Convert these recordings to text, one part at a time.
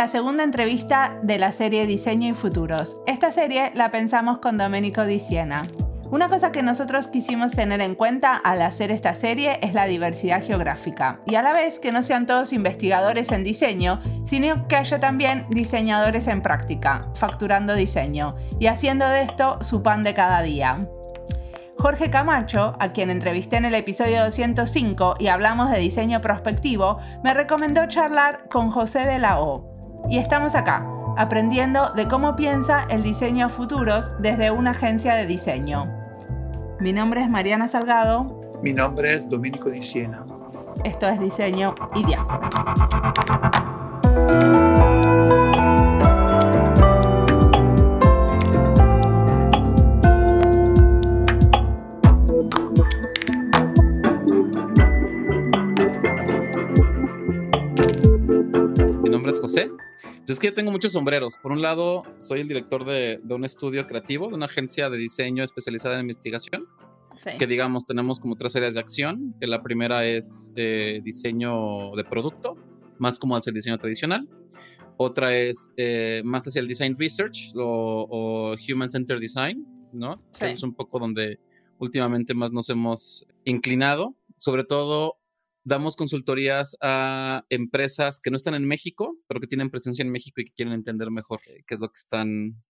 la segunda entrevista de la serie Diseño y Futuros. Esta serie la pensamos con Domenico Di Siena. Una cosa que nosotros quisimos tener en cuenta al hacer esta serie es la diversidad geográfica y a la vez que no sean todos investigadores en diseño, sino que haya también diseñadores en práctica, facturando diseño y haciendo de esto su pan de cada día. Jorge Camacho, a quien entrevisté en el episodio 205 y hablamos de diseño prospectivo, me recomendó charlar con José de la O, y estamos acá, aprendiendo de cómo piensa el diseño a futuros desde una agencia de diseño. Mi nombre es Mariana Salgado. Mi nombre es Domenico Di Siena. Esto es Diseño Ideal. Mi nombre es José es que yo tengo muchos sombreros. Por un lado, soy el director de, un estudio creativo, de una agencia de diseño especializada en investigación. Que digamos, tenemos como tres áreas de acción. Que la primera es eh, diseño de producto, más como hacia el diseño tradicional. Otra es eh, más hacia el design research o, human centered design, ¿no? es un poco donde últimamente más nos hemos inclinado. Sobre todo damos consultorías a empresas que no están en México, pero que tienen presencia en México y que quieren entender mejor eh, qué es lo que están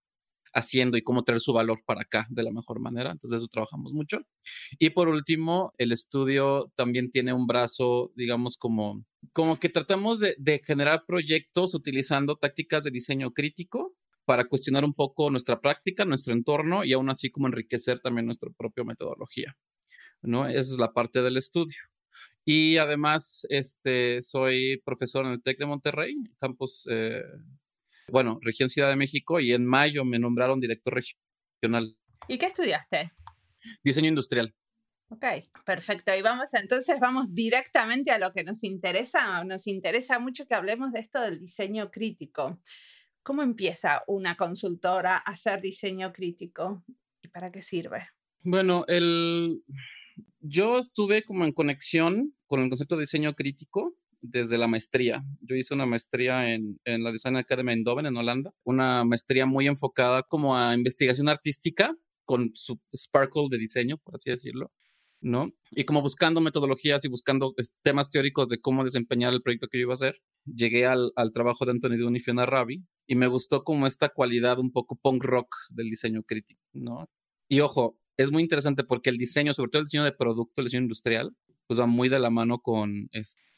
haciendo y cómo traer su valor para acá de la mejor manera. Entonces, eso trabajamos mucho. Y por último, el estudio también tiene un brazo, digamos, como, como que tratamos de, generar proyectos utilizando tácticas de diseño crítico para cuestionar un poco nuestra práctica, nuestro entorno y aún así como enriquecer también nuestra propia metodología. ¿no? Esa es la parte del estudio. Y además, este, soy profesor en el TEC de Monterrey, campus, eh, bueno, región Ciudad de México, y en mayo me nombraron director regional. ¿Y qué estudiaste? Diseño industrial. Ok, perfecto. Y vamos, entonces vamos directamente a lo que nos interesa. Nos interesa mucho que hablemos de esto del diseño crítico. ¿Cómo empieza una consultora a hacer diseño crítico y para qué sirve? Bueno, el, yo estuve como en conexión con el concepto de diseño crítico desde la maestría. Yo hice una maestría en, en la Design Academy en Doven, en Holanda, una maestría muy enfocada como a investigación artística con su sparkle de diseño, por así decirlo, ¿no? Y como buscando metodologías y buscando temas teóricos de cómo desempeñar el proyecto que yo iba a hacer, llegué al, al trabajo de Anthony Dunn y Fiona Rabi y me gustó como esta cualidad un poco punk rock del diseño crítico, ¿no? Y ojo, es muy interesante porque el diseño, sobre todo el diseño de producto, el diseño industrial, pues va muy de la mano con,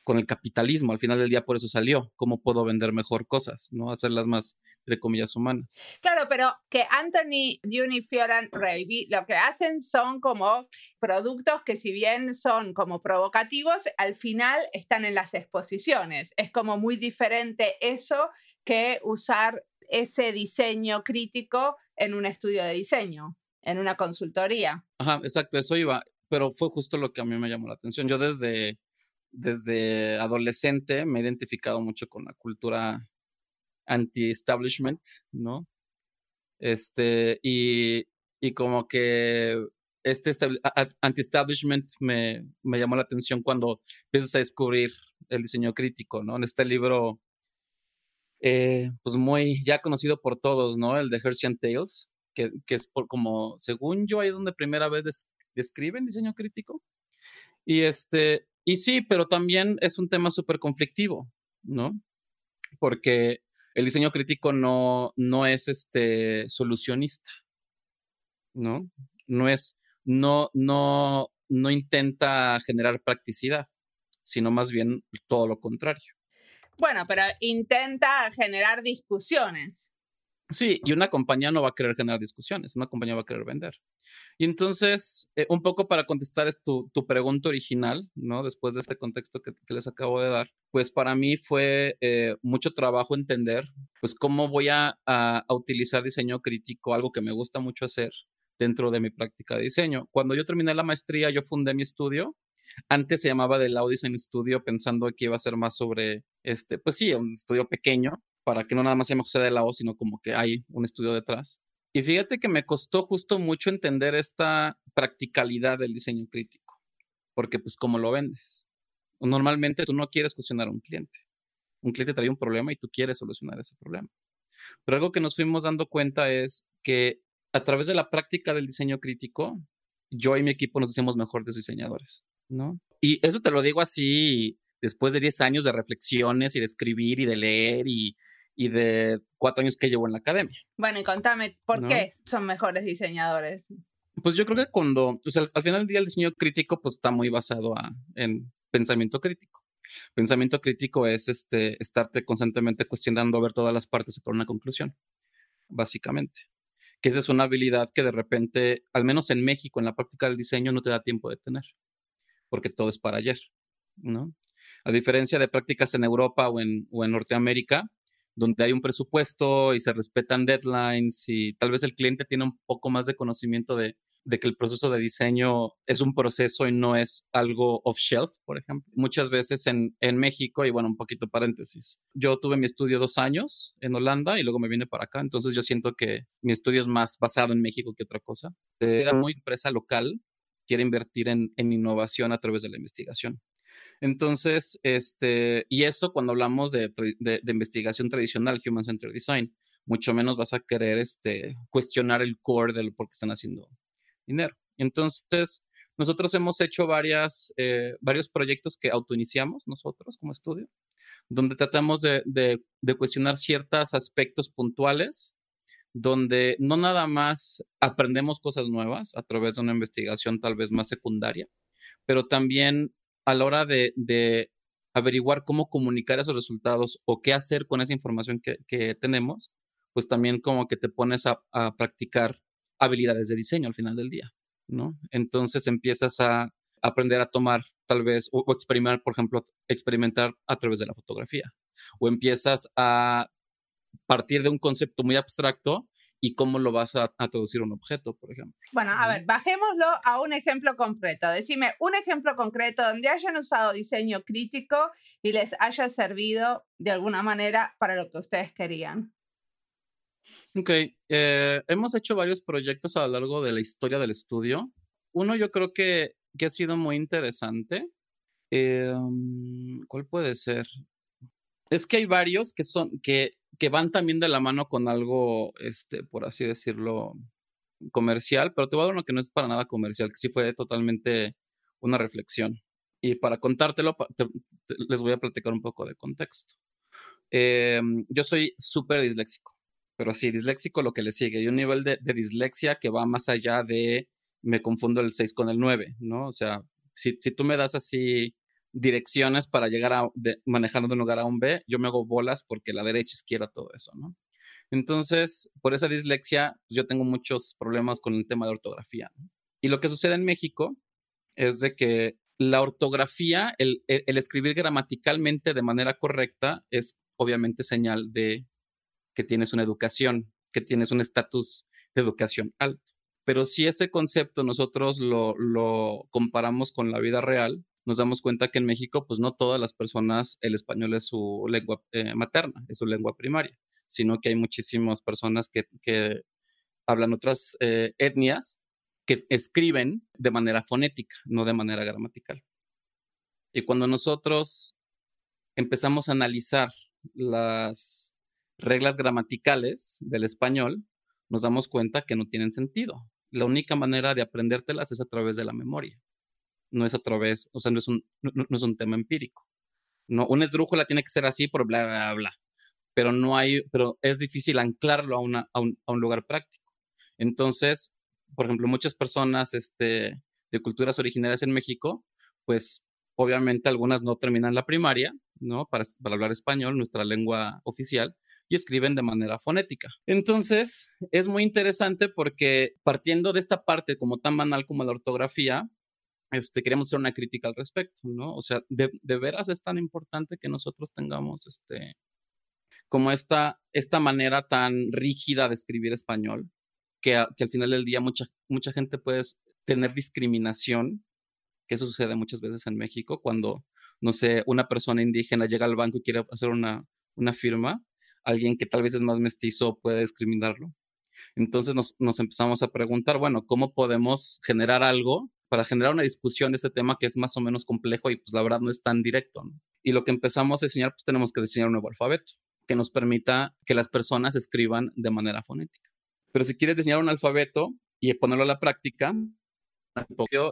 con el capitalismo. Al final del día por eso salió. ¿Cómo puedo vender mejor cosas? ¿No? Hacerlas más, entre comillas, humanas. Claro, pero que Anthony, Dune y Fioran Raby lo que hacen son como productos que si bien son como provocativos, al final están en las exposiciones. Es como muy diferente eso que usar ese diseño crítico en un estudio de diseño en una consultoría. Ajá, exacto, eso iba, pero fue justo lo que a mí me llamó la atención. Yo desde, desde adolescente me he identificado mucho con la cultura anti-establishment, ¿no? Este, y, y como que este anti-establishment me, me, llamó la atención cuando empiezas a descubrir el diseño crítico, ¿no? En este libro, eh, pues muy ya conocido por todos, ¿no? El de Hershey and Tales, que, es por como, según yo, ahí es donde primera vez describen diseño crítico. Y este, y sí, pero también es un tema súper conflictivo, ¿no? Porque el diseño crítico no, no es este solucionista, ¿no? No es, no, no, no intenta generar practicidad, sino más bien todo lo contrario. Bueno, pero intenta generar discusiones. Sí, y una compañía no va a querer generar discusiones, una compañía va a querer vender. Y entonces, eh, un poco para contestar tu, tu, pregunta original, ¿no? Después de este contexto que, les acabo de dar, pues para mí fue eh, mucho trabajo entender, pues cómo voy a, a, utilizar diseño crítico, algo que me gusta mucho hacer dentro de mi práctica de diseño. Cuando yo terminé la maestría, yo fundé mi estudio Antes se llamaba The Lao Design Studio pensando que iba a ser más sobre, este, pues sí, un estudio pequeño, para que no nada más se José de Lao, sino como que hay un estudio detrás. Y fíjate que me costó justo mucho entender esta practicalidad del diseño crítico, porque pues como lo vendes. Normalmente tú no quieres cuestionar a un cliente. Un cliente trae un problema y tú quieres solucionar ese problema. Pero algo que nos fuimos dando cuenta es que a través de la práctica del diseño crítico, yo y mi equipo nos hacemos mejores diseñadores, ¿no? Y eso te lo digo así después de 10 años de reflexiones y de escribir y de leer y, y de cuatro años que llevo en la academia. Bueno, y contame, ¿por qué son mejores diseñadores? Pues yo creo que cuando, o sea, al final del día el diseño crítico pues está muy basado a, en pensamiento crítico. Pensamiento crítico es este, estarte constantemente cuestionando, ver todas las partes para una conclusión, básicamente. Que esa es una habilidad que de repente, al menos en México, en la práctica del diseño, no te da tiempo de tener, porque todo es para ayer, ¿no? A diferencia de prácticas en Europa o en, o en Norteamérica, donde hay un presupuesto y se respetan deadlines y tal vez el cliente tiene un poco más de conocimiento de, que el proceso de diseño es un proceso y no es algo off-shelf, por ejemplo. Muchas veces en, en, México, y bueno, un poquito paréntesis, yo tuve mi estudio dos años en Holanda y luego me vine para acá, entonces yo siento que mi estudio es más basado en México que otra cosa. Era muy empresa local, quiere invertir en, en innovación a través de la investigación. Entonces, este, y eso cuando hablamos de, investigación tradicional, Human Centered Design, mucho menos vas a querer este, cuestionar el core del por qué están haciendo dinero. Entonces, nosotros hemos hecho varias, eh, varios proyectos que autoiniciamos nosotros como estudio, donde tratamos de, de cuestionar ciertos aspectos puntuales, donde no nada más aprendemos cosas nuevas a través de una investigación tal vez más secundaria, pero también a la hora de, averiguar cómo comunicar esos resultados o qué hacer con esa información que, tenemos, pues también como que te pones a, practicar habilidades de diseño al final del día, ¿no? Entonces empiezas a aprender a tomar tal vez o, o experimentar, por ejemplo, experimentar a través de la fotografía o empiezas a partir de un concepto muy abstracto y cómo lo vas a, traducir un objeto, por ejemplo. Bueno, a ver, bajémoslo a un ejemplo concreto. Decime un ejemplo concreto donde hayan usado diseño crítico y les haya servido de alguna manera para lo que ustedes querían. Ok, eh, hemos hecho varios proyectos a lo largo de la historia del estudio. Uno yo creo que, que ha sido muy interesante. Em, ¿Cuál puede ser? Es que hay varios que son, que que van también de la mano con algo, este, por así decirlo, comercial, pero te voy a dar uno que no es para nada comercial, que sí fue totalmente una reflexión. Y para contártelo, les voy a platicar un poco de contexto. Em, yo soy súper disléxico, pero sí, disléxico lo que le sigue. Hay un nivel de, dislexia que va más allá de me confundo el 6 con el 9, ¿no? O sea, si, si tú me das así direcciones para llegar a, manejando de un lugar a un B, yo me hago bolas porque la derecha izquierda todo eso, ¿no? Entonces, por esa dislexia, pues, yo tengo muchos problemas con el tema de ortografía. Y lo que sucede en México es de que la ortografía, el, el, escribir gramaticalmente de manera correcta es obviamente señal de que tienes una educación, que tienes un estatus de educación alto. Pero si ese concepto nosotros lo, lo comparamos con la vida real, nos damos cuenta que en México, pues no todas las personas el español es su lengua eh, materna, es su lengua primaria, sino que hay muchísimas personas que, hablan otras eh, etnias que escriben de manera fonética, no de manera gramatical. Y cuando nosotros empezamos a analizar las reglas gramaticales del español, nos damos cuenta que no tienen sentido. La única manera de aprendértelas es a través de la memoria no es a través, o sea, no es un, no, es un tema empírico. No, una esdrújula tiene que ser así por bla, bla, bla. Pero no hay, pero es difícil anclarlo a, una, a, un, a un lugar práctico. Entonces, por ejemplo, muchas personas este, de culturas originarias en México, pues obviamente algunas no terminan la primaria, ¿no? Para, para, hablar español, nuestra lengua oficial, y escriben de manera fonética. Entonces, es muy interesante porque partiendo de esta parte como tan banal como la ortografía, este, queremos hacer una crítica al respecto, ¿no? O sea, de, de, veras es tan importante que nosotros tengamos este, como esta, esta manera tan rígida de escribir español, que, que al final del día mucha, mucha gente puede tener discriminación, que eso sucede muchas veces en México cuando, no sé, una persona indígena llega al banco y quiere hacer una, una firma, alguien que tal vez es más mestizo puede discriminarlo. Entonces nos, nos, empezamos a preguntar, bueno, ¿cómo podemos generar algo para generar una discusión de este tema que es más o menos complejo y pues la verdad no es tan directo? Y lo que empezamos a diseñar, pues tenemos que diseñar un nuevo alfabeto que nos permita que las personas escriban de manera fonética. Pero si quieres diseñar un alfabeto y ponerlo a la práctica,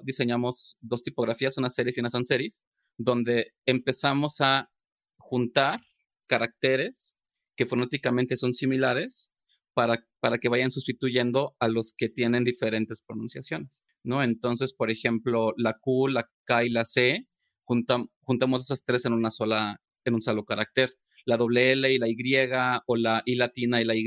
diseñamos dos tipografías, una serif y una sans serif, donde empezamos a juntar caracteres que fonéticamente son similares para, para que vayan sustituyendo a los que tienen diferentes pronunciaciones, ¿no? Entonces, por ejemplo, la Q, la K y la C, juntamos esas tres en una sola, en un solo carácter. La doble L y la Y, o la I latina y la Y,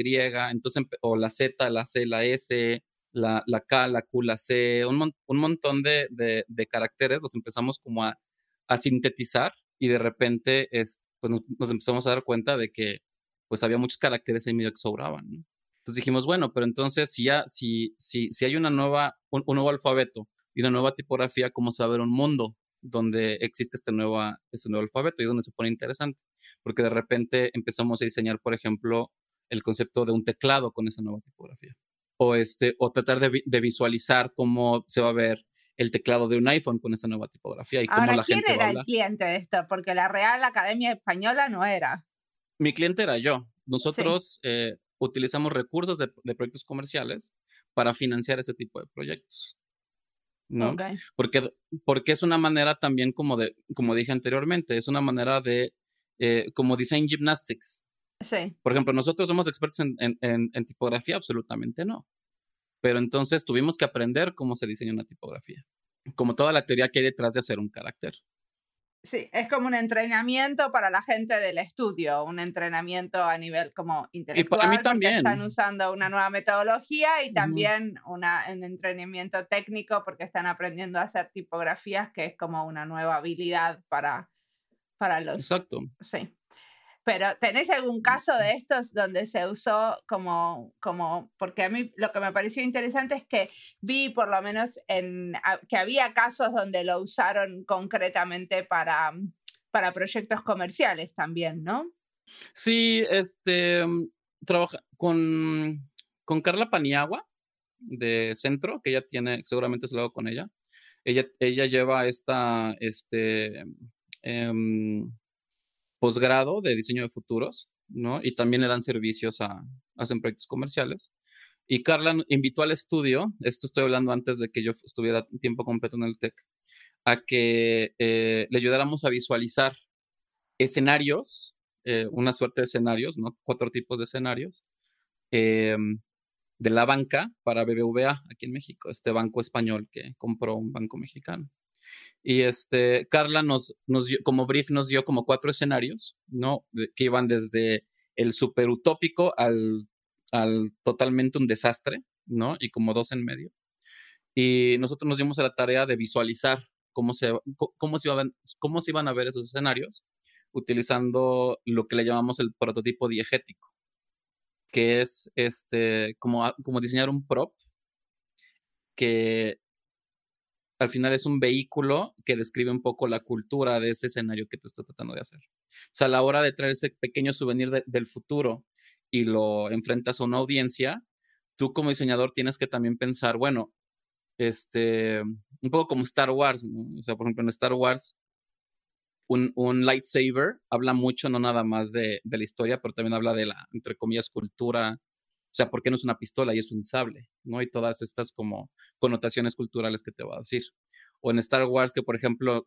entonces, o la Z, la C, la S, la, la K, la Q, la C, un, un montón de, de, caracteres, los empezamos como a, a sintetizar y de repente es, pues nos, empezamos a dar cuenta de que pues había muchos caracteres ahí medio que sobraban. Entonces dijimos, bueno, pero entonces si, ya, si, si, si hay una nueva, un, un, nuevo alfabeto y una nueva tipografía, ¿cómo se va a ver un mundo donde existe este, nueva, este nuevo alfabeto? Y es donde se pone interesante, porque de repente empezamos a diseñar, por ejemplo, el concepto de un teclado con esa nueva tipografía o, este, o tratar de, de, visualizar cómo se va a ver el teclado de un iPhone con esa nueva tipografía y cómo la ¿quién gente era va a el cliente de esto? Porque la Real Academia Española no era. Mi cliente era yo. Nosotros sí. eh, utilizamos recursos de, de, proyectos comerciales para financiar este tipo de proyectos. ¿no? Okay. Porque, porque es una manera también, como, de, como dije anteriormente, es una manera de, eh, como design gymnastics. Sí. Por ejemplo, nosotros somos expertos en, en, en, en, tipografía, absolutamente no. Pero entonces tuvimos que aprender cómo se diseña una tipografía, como toda la teoría que hay detrás de hacer un carácter. Sí, es como un entrenamiento para la gente del estudio, un entrenamiento a nivel como intelectual. Y para mí también. Están usando una nueva metodología y también una, un entrenamiento técnico porque están aprendiendo a hacer tipografías, que es como una nueva habilidad para, para los... Exacto. Sí. Pero ¿tenés algún caso de estos donde se usó como, como, porque a mí lo que me pareció interesante es que vi por lo menos en, que había casos donde lo usaron concretamente para, para proyectos comerciales también, ¿no? Sí, este, trabaja con, con Carla Paniagua de Centro, que ella tiene, seguramente se lo hago con ella. Ella, ella lleva esta, este, um, posgrado de diseño de futuros, ¿no? Y también le dan servicios a, hacen proyectos comerciales. Y Carla invitó al estudio, esto estoy hablando antes de que yo estuviera tiempo completo en el TEC, a que eh, le ayudáramos a visualizar escenarios, eh, una suerte de escenarios, ¿no? Cuatro tipos de escenarios, eh, de la banca para BBVA aquí en México, este banco español que compró un banco mexicano. Y este, Carla nos, nos dio, como brief nos dio como cuatro escenarios, ¿no? De, que iban desde el super utópico al, al totalmente un desastre, ¿no? Y como dos en medio. Y nosotros nos dimos a la tarea de visualizar cómo se, cómo se, iban, cómo se iban a ver esos escenarios utilizando lo que le llamamos el prototipo diegético, que es este, como, como diseñar un prop que al final es un vehículo que describe un poco la cultura de ese escenario que tú estás tratando de hacer. O sea, a la hora de traer ese pequeño souvenir de, del futuro y lo enfrentas a una audiencia, tú como diseñador tienes que también pensar, bueno, este, un poco como Star Wars, ¿no? O sea, por ejemplo, en Star Wars, un, un lightsaber habla mucho, no nada más de, de, la historia, pero también habla de la, entre comillas, cultura, o sea, ¿por qué no es una pistola y es un sable? ¿No? Y todas estas como connotaciones culturales que te va a decir. O en Star Wars, que por ejemplo,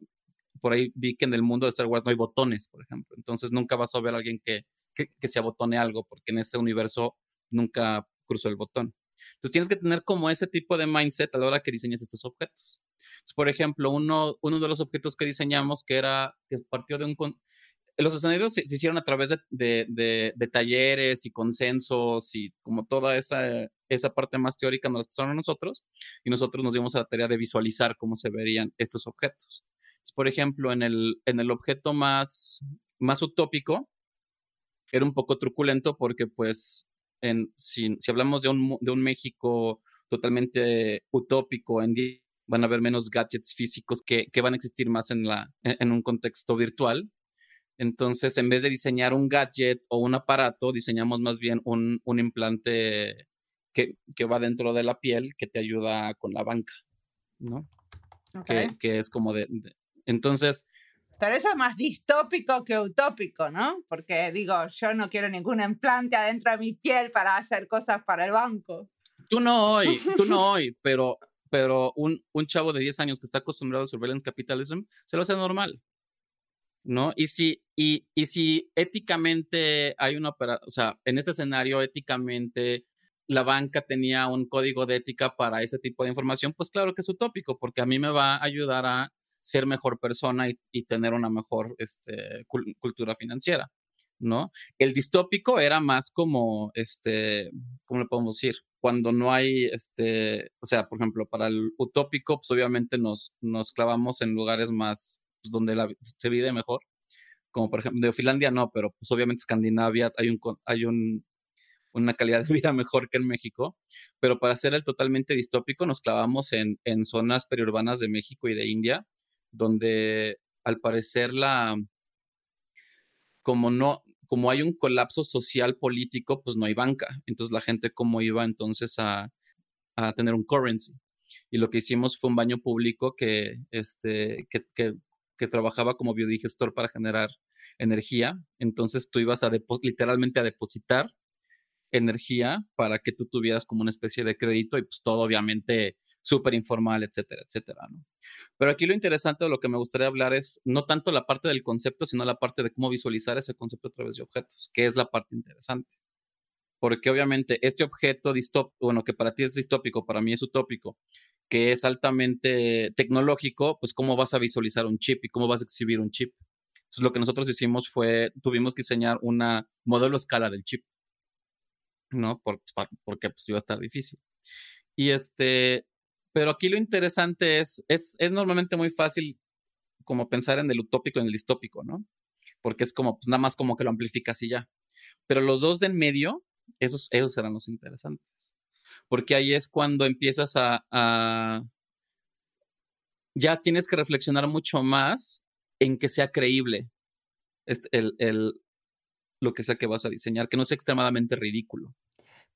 por ahí vi que en el mundo de Star Wars no hay botones, por ejemplo. Entonces nunca vas a ver a alguien que, que, que se abotone algo, porque en ese universo nunca cruzó el botón. Entonces tienes que tener como ese tipo de mindset a la hora que diseñes estos objetos. Entonces, por ejemplo, uno, uno de los objetos que diseñamos, que era, que partió de un, los escenarios se, hicieron a través de, de, talleres y consensos y como toda esa, esa parte más teórica nos la pasaron a nosotros y nosotros nos dimos la tarea de visualizar cómo se verían estos objetos. Por ejemplo, en el, en el objeto más, más utópico, era un poco truculento porque pues en, si, si hablamos de un, de un México totalmente utópico en van a haber menos gadgets físicos que, van a existir más en, la, en un contexto virtual. Entonces, en vez de diseñar un gadget o un aparato, diseñamos más bien un, implante que, va dentro de la piel que te ayuda con la banca, ¿no? Que, es como de, Entonces... Pero eso es más distópico que utópico, ¿no? Porque digo, yo no quiero ningún implante adentro de mi piel para hacer cosas para el banco. Tú no hoy, tú no hoy, pero, pero un, un chavo de 10 años que está acostumbrado al surveillance capitalism se lo hace normal. ¿No? Y si, y, y si éticamente hay una, o sea, en este escenario éticamente la banca tenía un código de ética para ese tipo de información, pues claro que es utópico, porque a mí me va a ayudar a ser mejor persona y, tener una mejor este, cultura financiera, ¿no? El distópico era más como, este, ¿cómo le podemos decir? Cuando no hay, este, o sea, por ejemplo, para el utópico, pues obviamente nos, nos clavamos en lugares más pues, donde la, se vive mejor, como por ejemplo, de Finlandia no, pero pues obviamente Escandinavia hay, un, hay un, una calidad de vida mejor que en México, pero para hacer el totalmente distópico nos clavamos en, en zonas periurbanas de México y de India, donde al parecer la, como no, como hay un colapso social político, pues no hay banca. Entonces la gente cómo iba entonces a, a tener un currency. Y lo que hicimos fue un baño público que, este, que, que, que trabajaba como biodigestor para generar energía. Entonces tú ibas a literalmente a depositar energía para que tú tuvieras como una especie de crédito y pues todo obviamente súper informal, etcétera, etcétera, ¿no? Pero aquí lo interesante de lo que me gustaría hablar es no tanto la parte del concepto, sino la parte de cómo visualizar ese concepto a través de objetos, que es la parte interesante. Porque obviamente este objeto distópico, bueno, que para ti es distópico, para mí es utópico, que es altamente tecnológico, pues cómo vas a visualizar un chip y cómo vas a exhibir un chip. Entonces lo que nosotros hicimos fue, tuvimos que diseñar una modelo escala del chip, ¿no? Por, porque pues iba a estar difícil. Y este, pero aquí lo interesante es, es, es normalmente muy fácil como pensar en el utópico y en el distópico, ¿no? Porque es como, pues nada más como que lo amplificas y ya. Pero los dos de en medio, esos, esos eran los interesantes porque ahí es cuando empiezas a, ya tienes que reflexionar mucho más en que sea creíble el, el, lo que sea que vas a diseñar, que no sea extremadamente ridículo.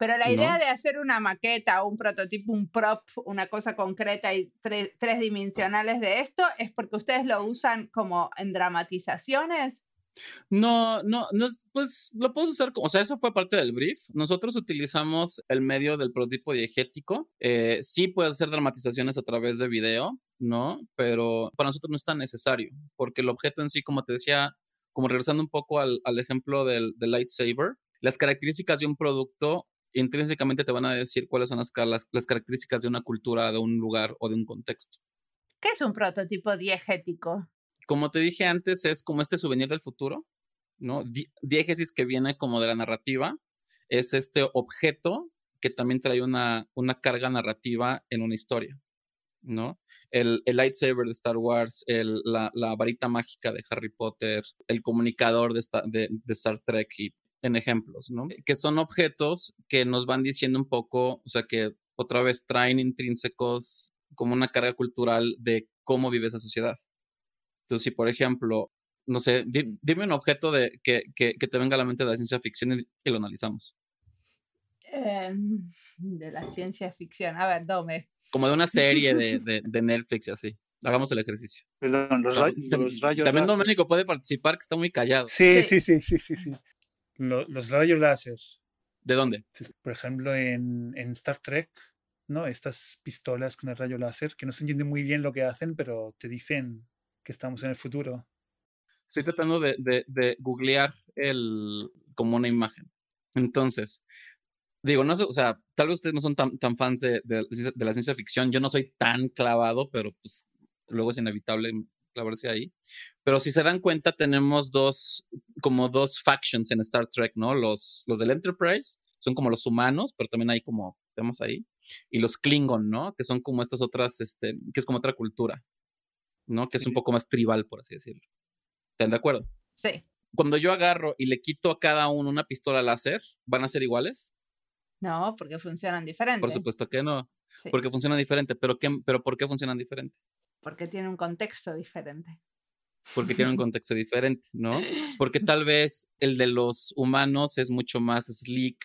Pero la idea de hacer una maqueta, un prototipo, un prop, una cosa concreta y tres dimensionales de esto, es porque ustedes lo usan como en dramatizaciones. No, no, no, pues lo puedes usar como, o sea, eso fue parte del brief. Nosotros utilizamos el medio del prototipo diegético. Eh, sí puedes hacer dramatizaciones a través de video, ¿no? Pero para nosotros no es tan necesario, porque el objeto en sí, como te decía, como regresando un poco al, ejemplo del, lightsaber, las características de un producto intrínsecamente te van a decir cuáles son las, las características de una cultura, de un lugar o de un contexto. ¿Qué es un prototipo diegético? Como te dije antes, es como este souvenir del futuro, ¿no? Diégesis que viene como de la narrativa, es este objeto que también trae una, una carga narrativa en una historia, ¿no? El, el lightsaber de Star Wars, la, la, varita mágica de Harry Potter, el comunicador de, de, de Star Trek y en ejemplos, ¿no? Que son objetos que nos van diciendo un poco, o sea, que otra vez traen intrínsecos como una carga cultural de cómo vive esa sociedad. Entonces, si por ejemplo, no sé, dime un objeto de, que, que, te venga a la mente de la ciencia ficción y, lo analizamos. Em, de la ciencia ficción. A ver, dome. Como de una serie de, de, de Netflix y así. Hagamos el ejercicio. Perdón, los, rayos. También Doménico puede participar, que está muy callado. Sí, sí, sí, sí, sí. sí. Los, rayos láser. ¿De dónde? Por ejemplo, en, en, Star Trek, ¿no? Estas pistolas con el rayo láser, que no se entiende muy bien lo que hacen, pero te dicen estamos en el futuro. Estoy tratando de, de, googlear el, como una imagen. Entonces, digo, no sé, o sea, tal vez ustedes no son tan, tan fans de, de, la ciencia ficción, yo no soy tan clavado, pero pues luego es inevitable clavarse ahí. Pero si se dan cuenta, tenemos dos, como dos factions en Star Trek, ¿no? Los, los del Enterprise son como los humanos, pero también hay como temas ahí. Y los Klingon, ¿no? Que son como estas otras, este, que es como otra cultura. ¿No? Que es un poco más tribal, por así decirlo. ¿Están de acuerdo? Sí. Cuando yo agarro y le quito a cada uno una pistola láser, ¿van a ser iguales? No, porque funcionan diferentes. Por supuesto que no. Porque funcionan diferente. ¿Pero, qué, ¿Pero por qué funcionan diferente? Porque tiene un contexto diferente. Porque tiene un contexto diferente, ¿no? Porque tal vez el de los humanos es mucho más slick,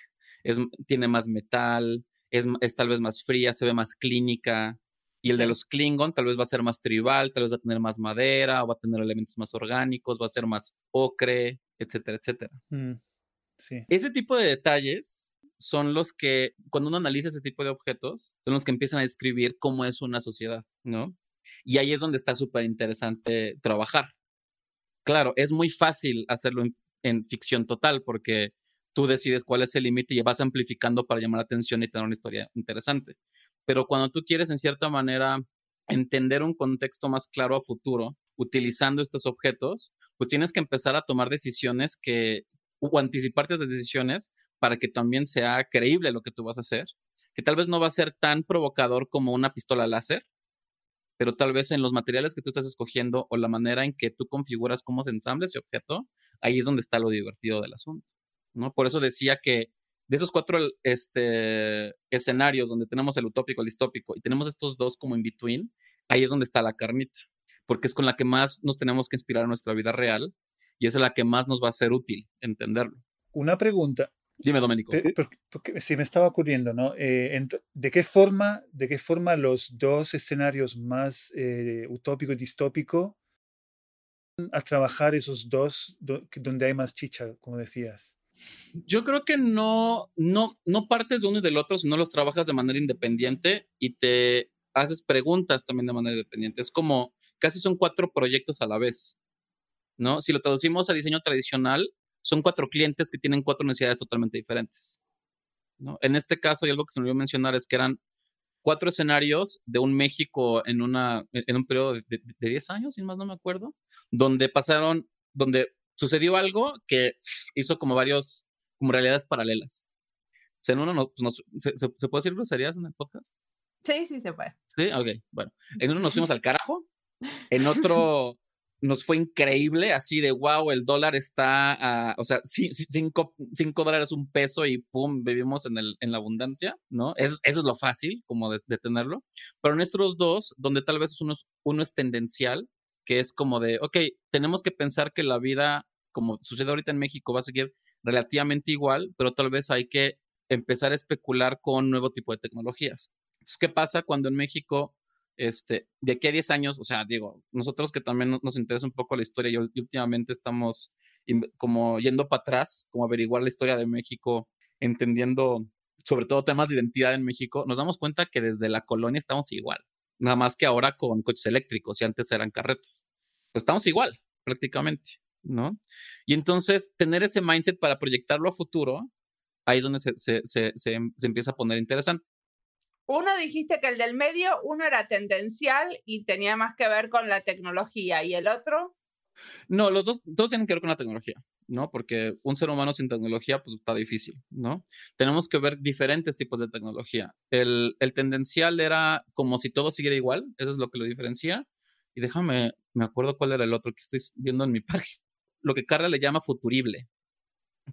es, tiene más metal, es, es tal vez más fría, se ve más clínica. Y el de los Klingon tal vez va a ser más tribal, tal vez va a tener más madera, va a tener elementos más orgánicos, va a ser más ocre, etcétera, etcétera. Mm, sí. Ese tipo de detalles son los que, cuando uno analiza ese tipo de objetos, son los que empiezan a describir cómo es una sociedad, ¿no? Y ahí es donde está súper interesante trabajar. Claro, es muy fácil hacerlo en, ficción total porque tú decides cuál es el límite y vas amplificando para llamar la atención y tener una historia interesante. Pero cuando tú quieres, en cierta manera, entender un contexto más claro a futuro, utilizando estos objetos, pues tienes que empezar a tomar decisiones que, o anticiparte esas decisiones para que también sea creíble lo que tú vas a hacer, que tal vez no va a ser tan provocador como una pistola láser, pero tal vez en los materiales que tú estás escogiendo o la manera en que tú configuras cómo se ensambla ese objeto, ahí es donde está lo divertido del asunto, ¿no? Por eso decía que de esos cuatro este, escenarios donde tenemos el utópico, el distópico y tenemos estos dos como in between, ahí es donde está la carnita, porque es con la que más nos tenemos que inspirar en nuestra vida real y es la que más nos va a ser útil entenderlo. Una pregunta. Dime, Domenico. Porque, si me estaba ocurriendo, ¿no? Eh, ¿de, qué forma, ¿De qué forma los dos escenarios más eh, utópico y distópico a trabajar esos dos donde hay más chicha, como decías? Yo creo que no, no, no partes de uno y del otro, sino los trabajas de manera independiente y te haces preguntas también de manera independiente. Es como casi son cuatro proyectos a la vez, ¿no? Si lo traducimos a diseño tradicional, son cuatro clientes que tienen cuatro necesidades totalmente diferentes. ¿no? En este caso, y algo que se me olvidó mencionar es que eran cuatro escenarios de un México en, una, en un periodo de, 10 años, si más no me acuerdo, donde pasaron, donde sucedió algo que hizo como varios, como realidades paralelas. O sea, en uno pues ¿se, se, puede decir groserías en el podcast? Sí, sí se puede. Sí, ok, bueno. En uno nos fuimos al carajo, en otro nos fue increíble, así de wow, el dólar está, o sea, cinco, cinco, dólares un peso y pum, vivimos en, el, en la abundancia, ¿no? eso es lo fácil, como de, tenerlo. Pero nuestros dos, donde tal vez uno es, uno es tendencial, que es como de, ok, tenemos que pensar que la vida, como sucede ahorita en México, va a seguir relativamente igual, pero tal vez hay que empezar a especular con nuevo tipo de tecnologías. Entonces, ¿qué pasa cuando en México este, de aquí a 10 años, o sea, digo, nosotros que también nos interesa un poco la historia y últimamente estamos como yendo para atrás, como averiguar la historia de México, entendiendo sobre todo temas de identidad en México, nos damos cuenta que desde la colonia estamos igual, nada más que ahora con coches eléctricos y antes eran carretas. Pues estamos igual, prácticamente, ¿no? Y entonces, tener ese mindset para proyectarlo a futuro, ahí es donde se, se, se, se empieza a poner interesante. Uno dijiste que el del medio, uno era tendencial y tenía más que ver con la tecnología, ¿y el otro? No, los dos, dos tienen que ver con la tecnología, ¿no? Porque un ser humano sin tecnología, pues está difícil, ¿no? Tenemos que ver diferentes tipos de tecnología. El, el tendencial era como si todo siguiera igual, eso es lo que lo diferencia. Y déjame, me acuerdo cuál era el otro que estoy viendo en mi página. Lo que Carla le llama futurible,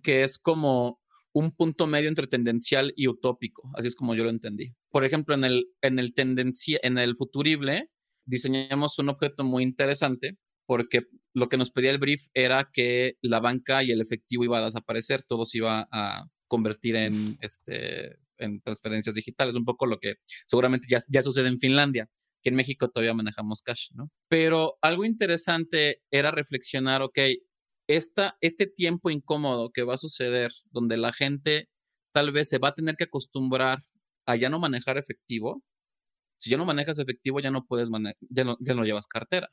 que es como un punto medio entre tendencial y utópico, así es como yo lo entendí. Por ejemplo, en el, en el, tendencia, en el futurible diseñamos un objeto muy interesante porque lo que nos pedía el brief era que la banca y el efectivo iba a desaparecer, todo se iba a convertir en, este, en transferencias digitales, un poco lo que seguramente ya, ya sucede en Finlandia, que en México todavía manejamos cash, ¿no? Pero algo interesante era reflexionar, ok, este tiempo incómodo que va a suceder, donde la gente tal vez se va a tener que acostumbrar a ya no manejar efectivo. Si ya no manejas efectivo, ya no puedes ya no, ya no llevas cartera.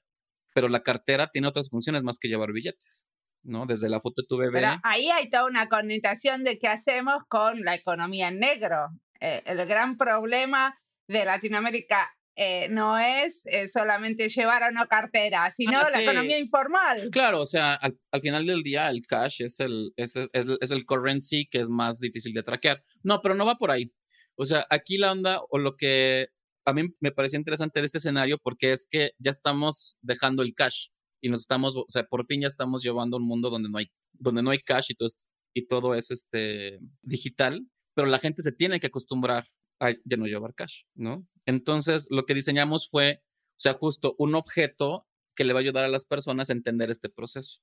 Pero la cartera tiene otras funciones más que llevar billetes, ¿no? Desde la foto de tu bebé. Pero ahí hay toda una connotación de qué hacemos con la economía en negro. Eh, el gran problema de Latinoamérica eh, no es eh, solamente llevar a una cartera, sino ah, la economía informal. Claro, o sea, al, final del día el cash es el, es, es, el currency que es más difícil de traquear. No, pero no va por ahí. O sea, aquí la onda o lo que a mí me parece interesante de este escenario porque es que ya estamos dejando el cash y nos estamos, o sea, por fin ya estamos llevando un mundo donde no hay, donde no hay cash y todo es, y todo es este, digital, pero la gente se tiene que acostumbrar a ya no llevar cash, ¿no? Entonces, lo que diseñamos fue, o sea, justo un objeto que le va a ayudar a las personas a entender este proceso,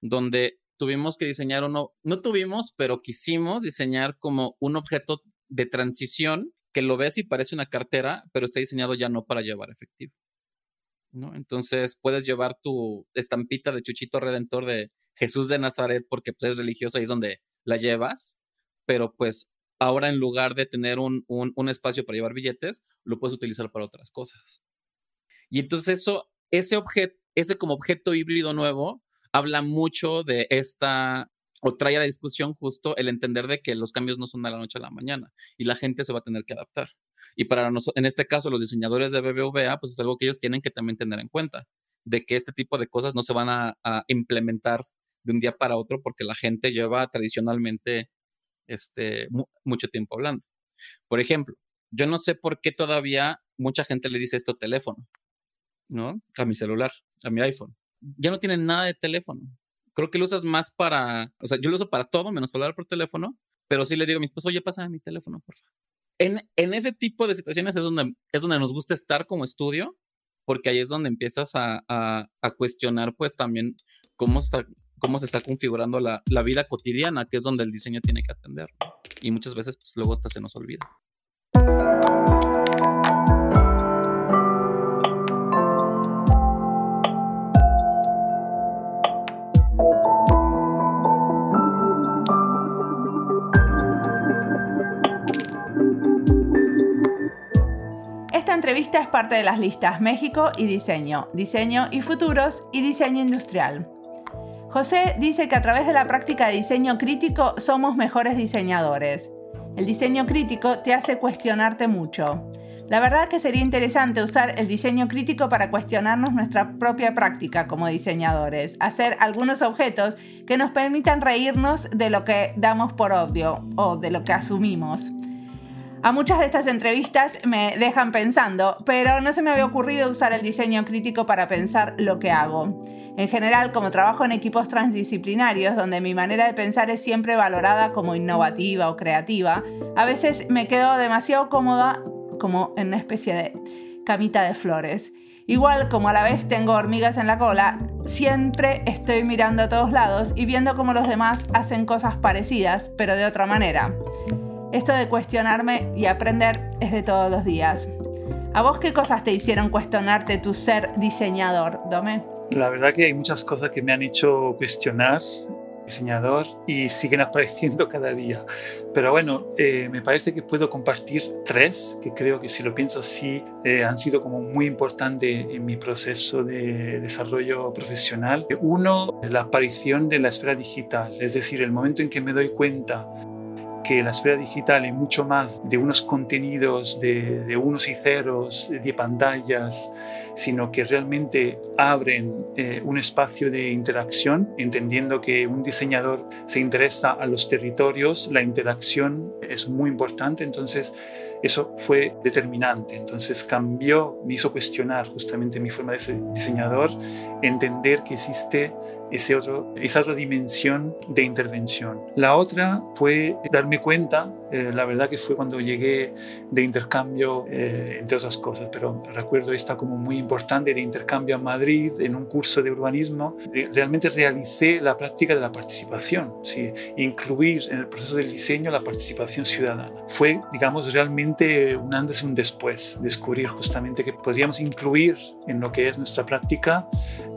donde tuvimos que diseñar uno, no tuvimos, pero quisimos diseñar como un objeto de transición que lo ves y parece una cartera, pero está diseñado ya no para llevar efectivo. ¿no? Entonces puedes llevar tu estampita de Chuchito Redentor de Jesús de Nazaret porque pues, es religioso y es donde la llevas, pero pues ahora en lugar de tener un, un, espacio para llevar billetes, lo puedes utilizar para otras cosas. Y entonces eso, ese objeto, ese como objeto híbrido nuevo, habla mucho de esta, o trae a la discusión justo el entender de que los cambios no son de la noche a la mañana y la gente se va a tener que adaptar. Y para nosotros, en este caso, los diseñadores de BBVA, pues es algo que ellos tienen que también tener en cuenta, de que este tipo de cosas no se van a, implementar de un día para otro porque la gente lleva tradicionalmente este, mucho tiempo hablando. Por ejemplo, yo no sé por qué todavía mucha gente le dice esto teléfono, ¿no? A mi celular, a mi iPhone. Ya no tienen nada de teléfono. Creo que lo usas más para, o sea, yo lo uso para todo menos para hablar por teléfono, pero sí le digo a mi esposo, oye, pasa mi teléfono, por favor. En, en, ese tipo de situaciones es donde, es donde nos gusta estar como estudio, porque ahí es donde empiezas a, a, a cuestionar pues también cómo está, cómo se está configurando la, la, vida cotidiana, que es donde el diseño tiene que atender. Y muchas veces, pues luego hasta se nos olvida. Esta entrevista es parte de las listas México y Diseño, Diseño y Futuros y Diseño Industrial. José dice que a través de la práctica de diseño crítico somos mejores diseñadores. El diseño crítico te hace cuestionarte mucho. La verdad que sería interesante usar el diseño crítico para cuestionarnos nuestra propia práctica como diseñadores, hacer algunos objetos que nos permitan reírnos de lo que damos por obvio o de lo que asumimos. A muchas de estas entrevistas me dejan pensando, pero no se me había ocurrido usar el diseño crítico para pensar lo que hago. En general, como trabajo en equipos transdisciplinarios, donde mi manera de pensar es siempre valorada como innovativa o creativa, a veces me quedo demasiado cómoda como en una especie de camita de flores. Igual como a la vez tengo hormigas en la cola, siempre estoy mirando a todos lados y viendo cómo los demás hacen cosas parecidas, pero de otra manera. Esto de cuestionarme y aprender es de todos los días. ¿A vos qué cosas te hicieron cuestionarte tu ser diseñador, Dome? La verdad que hay muchas cosas que me han hecho cuestionar diseñador y siguen apareciendo cada día. Pero bueno, eh, me parece que puedo compartir tres que creo que si lo pienso así eh, han sido como muy importantes en mi proceso de desarrollo profesional. Uno, la aparición de la esfera digital, es decir, el momento en que me doy cuenta que la esfera digital es mucho más de unos contenidos de, unos y ceros, de pantallas, sino que realmente abren eh, un espacio de interacción, entendiendo que un diseñador se interesa a los territorios, la interacción es muy importante, entonces eso fue determinante. Entonces cambió, me hizo cuestionar justamente mi forma de ser diseñador, entender que existe ese otro, esa otra dimensión de intervención. La otra fue darme cuenta, eh, la verdad que fue cuando llegué de intercambio, eh, entre otras cosas, pero recuerdo esta como muy importante de intercambio a Madrid en un curso de urbanismo, realmente realicé la práctica de la participación, ¿sí? incluir en el proceso del diseño la participación ciudadana. Fue, digamos, realmente un antes y un después, descubrir justamente que podríamos incluir en lo que es nuestra práctica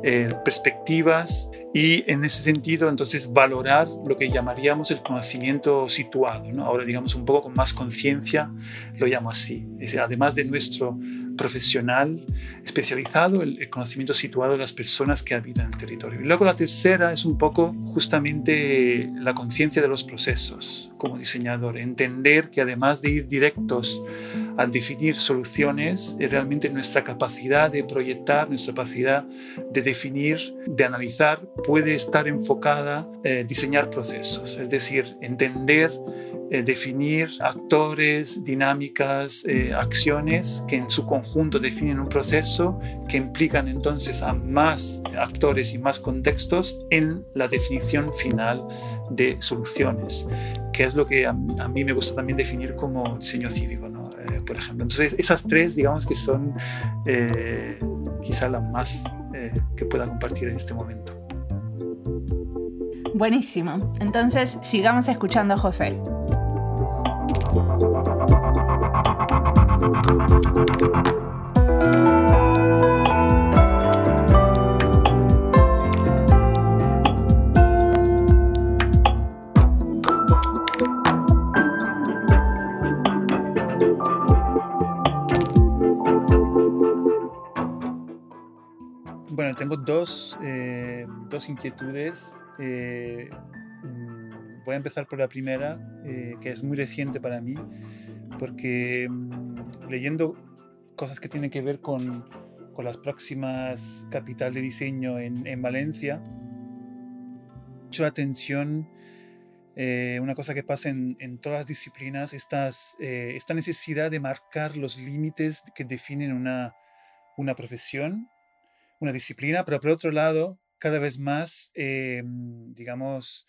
eh, perspectivas y en ese sentido entonces valorar lo que llamaríamos el conocimiento situado. ¿no? Ahora digamos un poco con más conciencia lo llamo así. además de nuestro profesional especializado, el, conocimiento situado de las personas que habitan el territorio. Y luego la tercera es un poco justamente la conciencia de los procesos como diseñador, entender que además de ir directos a definir soluciones, eh, realmente nuestra capacidad de proyectar, nuestra capacidad de definir, de analizar, puede estar enfocada a eh, diseñar procesos, es decir, entender eh, definir actores, dinámicas, acciones que en su conjunto definen un proceso que implican entonces a más actores y más contextos en la definición final de soluciones, que es lo que a, mí me gusta también definir como diseño cívico. ¿no? eh, por ejemplo. Entonces, esas tres, digamos que son eh, quizá las más que pueda compartir en este momento. Buenísimo. Entonces, sigamos escuchando a José. Bueno, tengo dos, eh, dos inquietudes. Eh, mm, voy a empezar por la primera, eh, que es muy reciente para mí, porque mm, leyendo cosas que tienen que ver con, con las próximas capital de diseño en, en Valencia, mucho atención una cosa que pasa en, en todas las disciplinas, estas, esta necesidad de marcar los límites que definen una, una profesión una disciplina, pero por otro lado, cada vez más, eh, digamos,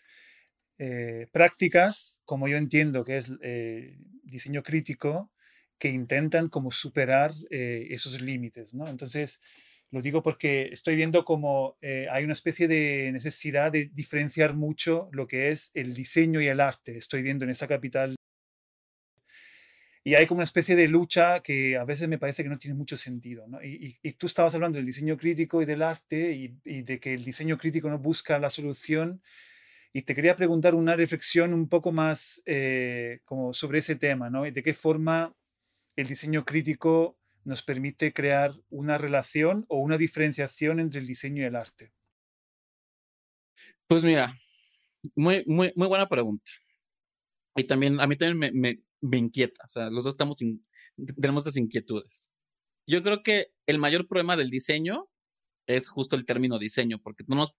eh, prácticas, como yo entiendo que es eh, diseño crítico, que intentan como superar esos límites, ¿no? Entonces, lo digo porque estoy viendo como hay una especie de necesidad de diferenciar mucho lo que es el diseño y el arte. Estoy viendo en esa capital y hay como una especie de lucha que a veces me parece que no tiene mucho sentido. ¿no? Y, y, tú estabas hablando del diseño crítico y del arte y, y, de que el diseño crítico no busca la solución. Y te quería preguntar una reflexión un poco más eh, como sobre ese tema, ¿no? De qué forma el diseño crítico nos permite crear una relación o una diferenciación entre el diseño y el arte. Pues mira, muy, muy, muy buena pregunta. Y también a mí también me, me, me inquieta. O sea, los dos estamos tenemos estas inquietudes. Yo creo que el mayor problema del diseño es justo el término diseño, porque no nos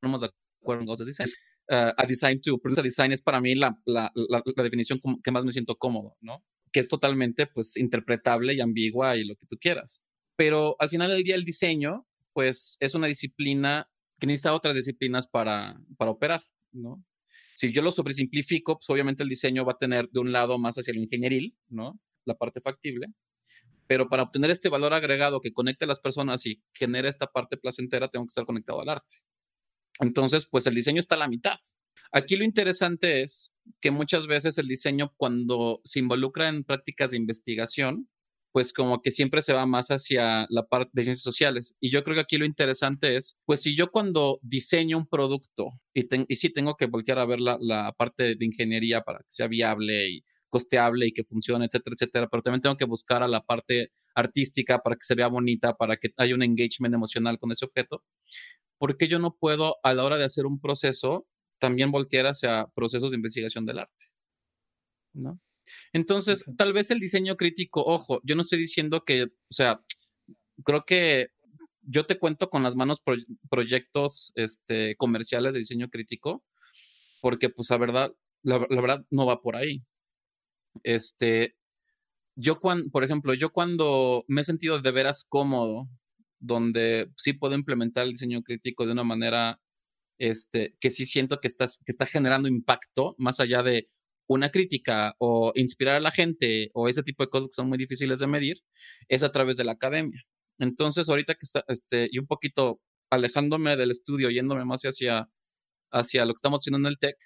ponemos de acuerdo en cosas de diseño. Uh, a design to produce design es para mí la, la, la, la, definición que más me siento cómodo, ¿no? Que es totalmente, pues, interpretable y ambigua y lo que tú quieras. Pero al final del día, el diseño, pues, es una disciplina que necesita otras disciplinas para, para operar, ¿no? Si yo lo sobresimplifico, pues obviamente el diseño va a tener de un lado más hacia lo ingenieril, ¿no? La parte factible. Pero para obtener este valor agregado que conecte a las personas y genere esta parte placentera, tengo que estar conectado al arte. Entonces, pues el diseño está a la mitad. Aquí lo interesante es que muchas veces el diseño, cuando se involucra en prácticas de investigación, pues como que siempre se va más hacia la parte de ciencias sociales. Y yo creo que aquí lo interesante es, pues si yo cuando diseño un producto y, y sí tengo que voltear a ver la, la, parte de ingeniería para que sea viable y costeable y que funcione, etcétera, etcétera, pero también tengo que buscar a la parte artística para que se vea bonita, para que haya un engagement emocional con ese objeto. ¿Por qué yo no puedo a la hora de hacer un proceso también voltear hacia procesos de investigación del arte? ¿No? Entonces, tal vez el diseño crítico, ojo, yo no estoy diciendo que, o sea, creo que yo te cuento con las manos proyectos este, comerciales de diseño crítico, porque pues la verdad, la, verdad no va por ahí. Este, yo cuando, por ejemplo, yo cuando me he sentido de veras cómodo, donde sí puedo implementar el diseño crítico de una manera este, que sí siento que, estás, que está generando impacto, más allá de una crítica o inspirar a la gente o ese tipo de cosas que son muy difíciles de medir, es a través de la academia. Entonces, ahorita que está, este, y un poquito alejándome del estudio, yéndome más hacia, hacia lo que estamos haciendo en el TEC,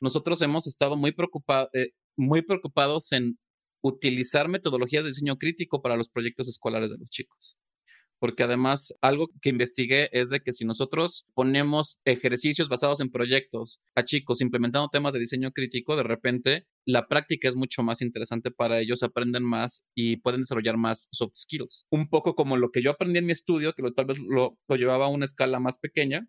nosotros hemos estado muy, preocupado, eh, muy preocupados en utilizar metodologías de diseño crítico para los proyectos escolares de los chicos porque además algo que investigué es de que si nosotros ponemos ejercicios basados en proyectos a chicos implementando temas de diseño crítico, de repente la práctica es mucho más interesante para ellos, aprenden más y pueden desarrollar más soft skills. Un poco como lo que yo aprendí en mi estudio, que tal vez lo, lo llevaba a una escala más pequeña,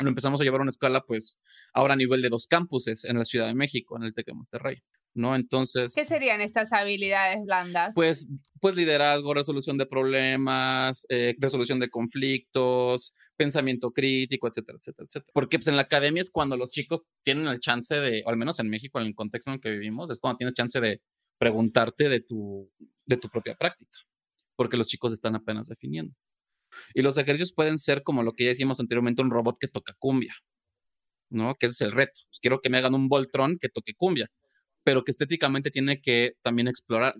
lo empezamos a llevar a una escala, pues ahora a nivel de dos campuses en la Ciudad de México, en el TEC de Monterrey. ¿No? Entonces... ¿Qué serían estas habilidades blandas? Pues, pues liderazgo, resolución de problemas, eh, resolución de conflictos, pensamiento crítico, etcétera, etcétera, etcétera. Porque pues en la academia es cuando los chicos tienen el chance de, o al menos en México, en el contexto en el que vivimos, es cuando tienes chance de preguntarte de tu, de tu propia práctica, porque los chicos están apenas definiendo. Y los ejercicios pueden ser como lo que ya decíamos anteriormente, un robot que toca cumbia, ¿no? Que ese es el reto. Pues quiero que me hagan un Voltron que toque cumbia pero que estéticamente tiene que también explorar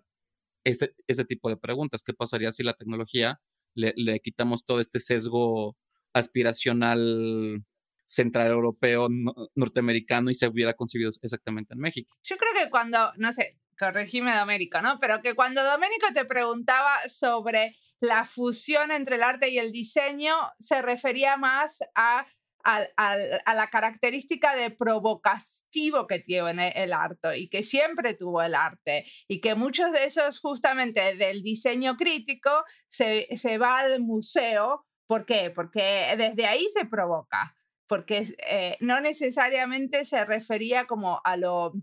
ese, ese tipo de preguntas. ¿Qué pasaría si la tecnología le, le quitamos todo este sesgo aspiracional central europeo, norteamericano y se hubiera concebido exactamente en México. Yo creo que cuando, no sé, corregime Domérico, ¿no? Pero que cuando Domérico te preguntaba sobre la fusión entre el arte y el diseño, se refería más a a, la característica de provocativo que tiene el arte y que siempre tuvo el arte y que muchos de esos justamente del diseño crítico se, va al museo. ¿Por qué? Porque desde ahí se provoca porque eh, no necesariamente se refería como a, lo,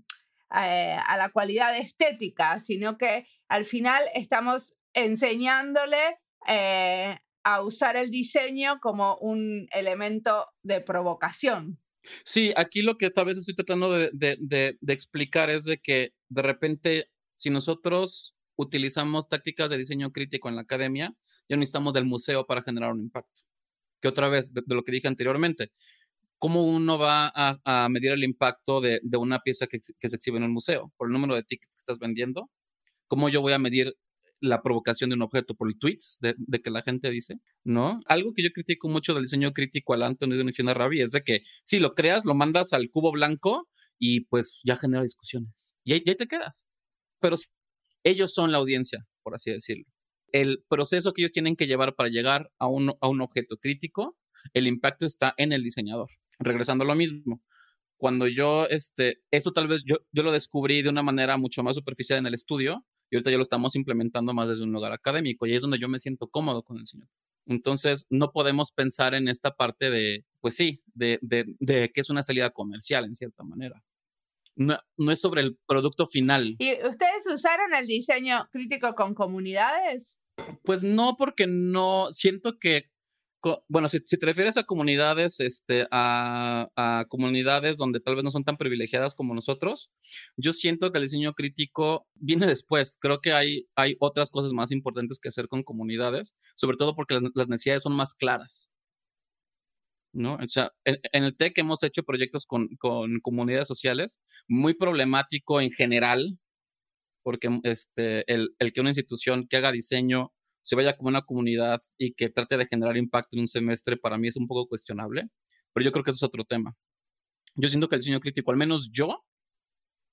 eh, a la cualidad estética, sino que al final estamos enseñándole eh, a usar el diseño como un elemento de provocación. Sí, aquí lo que tal vez estoy tratando de, de, de explicar es de que de repente, si nosotros utilizamos tácticas de diseño crítico en la academia, ya necesitamos del museo para generar un impacto que otra vez, de, lo que dije anteriormente, ¿cómo uno va a, medir el impacto de, una pieza que, se exhibe en un museo? ¿Por el número de tickets que estás vendiendo? ¿Cómo yo voy a medir la provocación de un objeto por el tweets de, que la gente dice, ¿no? Algo que yo critico mucho del diseño crítico al Anthony de Unifina Rabi es de que si lo creas, lo mandas al cubo blanco y pues ya genera discusiones. Y ahí, y ahí te quedas. Pero ellos son la audiencia, por así decirlo el proceso que ellos tienen que llevar para llegar a un, a un objeto crítico, el impacto está en el diseñador. Regresando a lo mismo, cuando yo, este, esto tal vez yo, yo lo descubrí de una manera mucho más superficial en el estudio y ahorita ya lo estamos implementando más desde un lugar académico y es donde yo me siento cómodo con el diseño. Entonces, no podemos pensar en esta parte de, pues sí, de, de, de que es una salida comercial en cierta manera. No, no, es sobre el producto final. ¿Y ustedes usaron el diseño crítico con comunidades? Pues no, porque no, siento que, bueno, si, te refieres a comunidades, este, a, a, comunidades donde tal vez no son tan privilegiadas como nosotros, yo siento que el diseño crítico viene después. Creo que hay, hay otras cosas más importantes que hacer con comunidades, sobre todo porque las, las necesidades son más claras. ¿no? O sea, en, en, el TEC hemos hecho proyectos con, con comunidades sociales, muy problemático en general, porque este, el, el, que una institución que haga diseño se vaya como una comunidad y que trate de generar impacto en un semestre, para mí es un poco cuestionable, pero yo creo que eso es otro tema. Yo siento que el diseño crítico, al menos yo,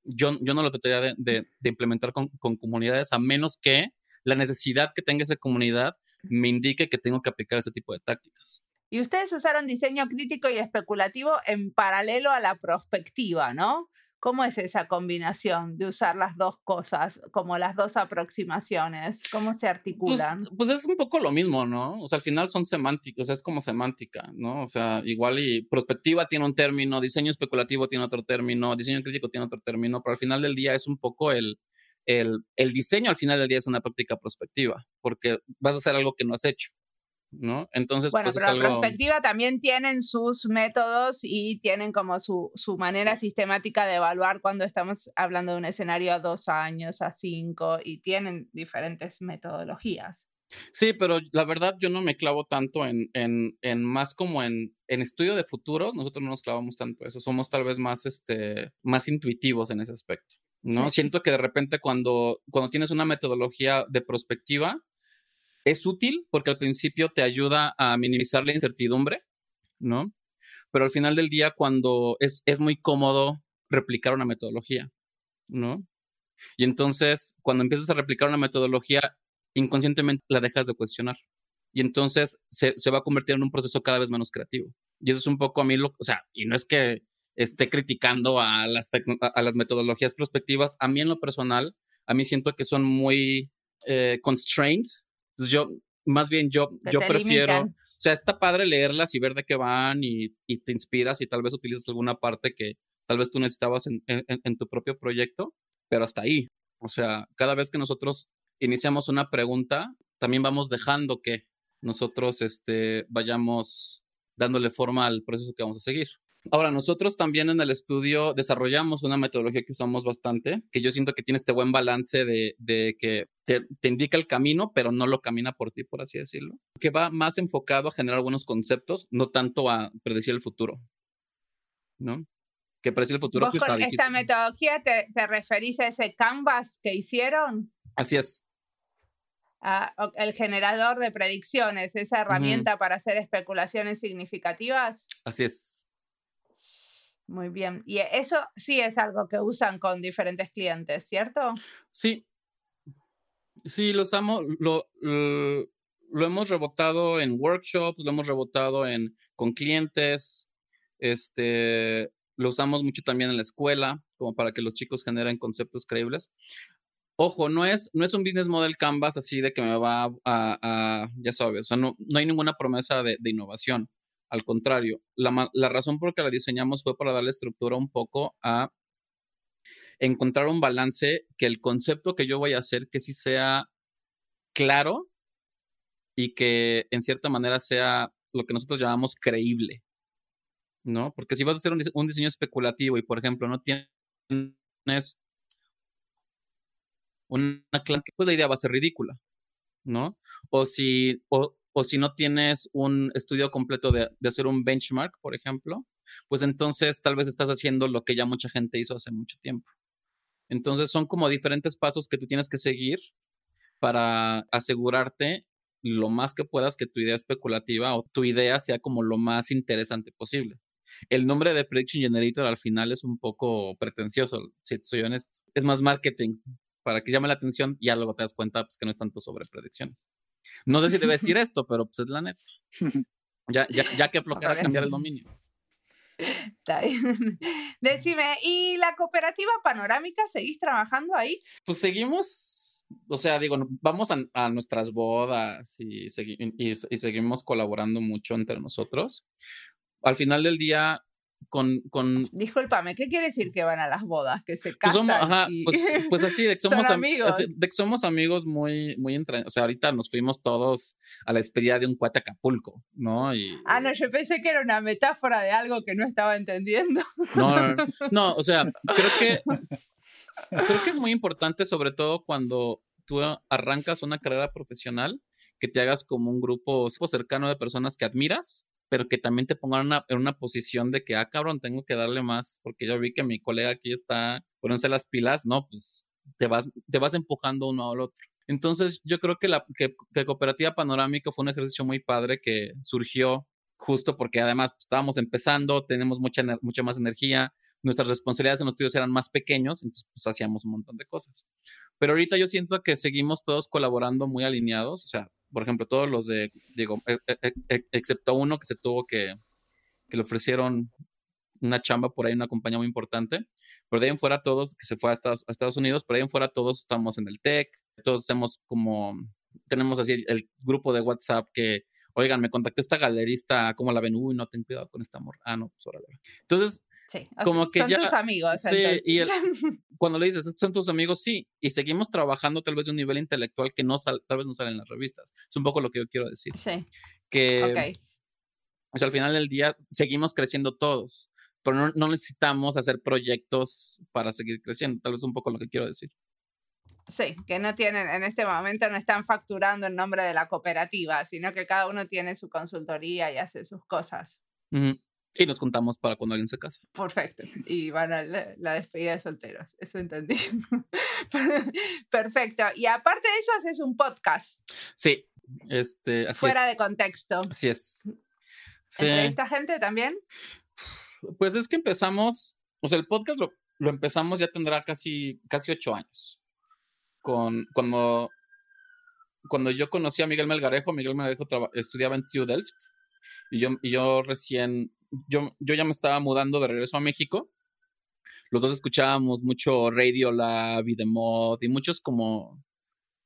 yo, yo no lo trataría de, implementar con, con, comunidades, a menos que la necesidad que tenga esa comunidad me indique que tengo que aplicar ese tipo de tácticas. Y ustedes usaron diseño crítico y especulativo en paralelo a la prospectiva, ¿no? ¿Cómo es esa combinación de usar las dos cosas, como las dos aproximaciones? ¿Cómo se pues, articulan? Pues, pues, es un poco lo mismo, ¿no? O sea, al final son semánticos, es como semántica, ¿no? O sea, igual y prospectiva tiene un término, diseño especulativo tiene otro término, diseño crítico tiene otro término, pero al final del día es un poco el, el, el diseño, al final del día es una práctica prospectiva, porque vas a hacer algo que no has hecho. ¿No? Entonces, bueno, pues pero la perspectiva también tienen sus métodos y tienen como su, su, manera sistemática de evaluar cuando estamos hablando de un escenario a dos años, a cinco, y tienen diferentes metodologías. Sí, pero la verdad yo no me clavo tanto en, en, en más como en, en, estudio de futuros, nosotros no nos clavamos tanto eso, somos tal vez más, este, más intuitivos en ese aspecto, ¿no? Siento que de repente cuando, cuando tienes una metodología de prospectiva, es útil porque al principio te ayuda a minimizar la incertidumbre, ¿no? Pero al final del día, cuando es, es muy cómodo replicar una metodología, ¿no? Y entonces, cuando empiezas a replicar una metodología, inconscientemente la dejas de cuestionar. Y entonces se, se, va a convertir en un proceso cada vez menos creativo. Y eso es un poco a mí, lo, o sea, y no es que esté criticando a las, a las metodologías prospectivas, a mí en lo personal, a mí siento que son muy eh, constrained entonces yo, más bien yo, yo prefiero, o sea, está padre leerlas y ver de qué van y, y, te inspiras y tal vez utilizas alguna parte que tal vez tú necesitabas en, en, en tu propio proyecto, pero hasta ahí. O sea, cada vez que nosotros iniciamos una pregunta, también vamos dejando que nosotros este, vayamos dándole forma al proceso que vamos a seguir. Ahora, nosotros también en el estudio desarrollamos una metodología que usamos bastante, que yo siento que tiene este buen balance de, de que te, te, indica el camino, pero no lo camina por ti, por así decirlo, que va más enfocado a generar buenos conceptos, no tanto a predecir el futuro, ¿no? Que predecir el futuro. ¿Vos pues, con esta metodología te, te referís a ese canvas que hicieron? Así es. Ah, el generador de predicciones, esa herramienta para hacer especulaciones significativas. Así es. Muy bien. Y eso sí es algo que usan con diferentes clientes, ¿cierto? Sí. Sí, lo usamos, lo, lo, hemos rebotado en workshops, lo hemos rebotado en, con clientes, este, lo usamos mucho también en la escuela, como para que los chicos generen conceptos creíbles. Ojo, no es, no es un business model canvas así de que me va a, ya sabes, o sea, no, no hay ninguna promesa de, innovación. Al contrario, la, razón por la que la diseñamos fue para darle estructura un poco a encontrar un balance que el concepto que yo voy a hacer que sí sea claro y que en cierta manera sea lo que nosotros llamamos creíble, ¿no? Porque si vas a hacer un, diseño especulativo y, por ejemplo, no tienes una clase, pues la idea va a ser ridícula, ¿no? O si, o, si no tienes un estudio completo de, hacer un benchmark, por ejemplo, pues entonces tal vez estás haciendo lo que ya mucha gente hizo hace mucho tiempo. Entonces son como diferentes pasos que tú tienes que seguir para asegurarte lo más que puedas que tu idea especulativa o tu idea sea como lo más interesante posible. El nombre de Prediction Generator al final es un poco pretencioso, si soy honesto. Es más marketing, para que llame la atención, ya luego te das cuenta pues, que no es tanto sobre predicciones. No sé si debe decir esto, pero pues es la neta. Ya, ya, ya que flojera cambiar el dominio. Está bien. Decime, ¿y la cooperativa panorámica seguís trabajando ahí? Pues seguimos, o sea, digo, vamos a, nuestras bodas y, y, seguimos colaborando mucho entre nosotros. Al final del día, con, con... Discúlpame, ¿qué quiere decir que van a las bodas? Que se pues casan. Pues, pues, así, de que somos amigos. De que somos amigos muy, muy entre... O sea, ahorita nos fuimos todos a la despedida de un cuate Acapulco, ¿no? Y, ah, no, yo pensé que era una metáfora de algo que no estaba entendiendo. No, no, no, o sea, creo que, creo que es muy importante, sobre todo cuando tú arrancas una carrera profesional, que te hagas como un grupo cercano de personas que admiras pero que también te pongan en una posición de que, ah, cabrón, tengo que darle más, porque yo vi que mi colega aquí está poniéndose las pilas, no, pues te vas, te vas empujando uno al otro. Entonces, yo creo que la que, Cooperativa Panorámica fue un ejercicio muy padre que surgió justo porque además pues, estábamos empezando, tenemos mucha, mucha más energía, nuestras responsabilidades en los estudios eran más pequeños, entonces pues hacíamos un montón de cosas. Pero ahorita yo siento que seguimos todos colaborando muy alineados, o sea, por ejemplo, todos los de, digo, e, e, e, excepto uno que se tuvo que, que le ofrecieron una chamba por ahí, una compañía muy importante, pero de ahí en fuera todos, que se fue a Estados, a Estados Unidos, por ahí en fuera todos estamos en el tech, todos hacemos como, tenemos así el, grupo de WhatsApp que, oigan, me contactó esta galerista, ¿cómo la ven? Uy, no, ten cuidado con este amor. Ah, no, pues órale. Entonces, Sí, como que son tus amigos. Sí, y cuando le dices, son tus amigos, sí, y seguimos trabajando tal vez de un nivel intelectual que no tal vez no sale en las revistas. Es un poco lo que yo quiero decir. Sí. Que, o sea, al final del día seguimos creciendo todos, pero no, no necesitamos hacer proyectos para seguir creciendo. Tal vez es un poco lo que quiero decir. Sí, que no tienen, en este momento no están facturando en nombre de la cooperativa, sino que cada uno tiene su consultoría y hace sus cosas. Y nos contamos para cuando alguien se casa. Perfecto. Y van a la, despedida de solteros. Eso entendí. Perfecto. Y aparte de eso, haces un podcast. Sí. Este, Fuera de contexto. Así es. Sí. ¿Entrevista gente también? Pues es que empezamos, o sea, el podcast lo, lo empezamos ya tendrá casi, casi ocho años. Con, cuando, cuando yo conocí a Miguel Melgarejo, Miguel Melgarejo estudiaba en TU Delft y yo, y yo recién yo, yo ya me estaba mudando de regreso a México. Los dos escuchábamos mucho Radio Lab y The Mod y muchos como,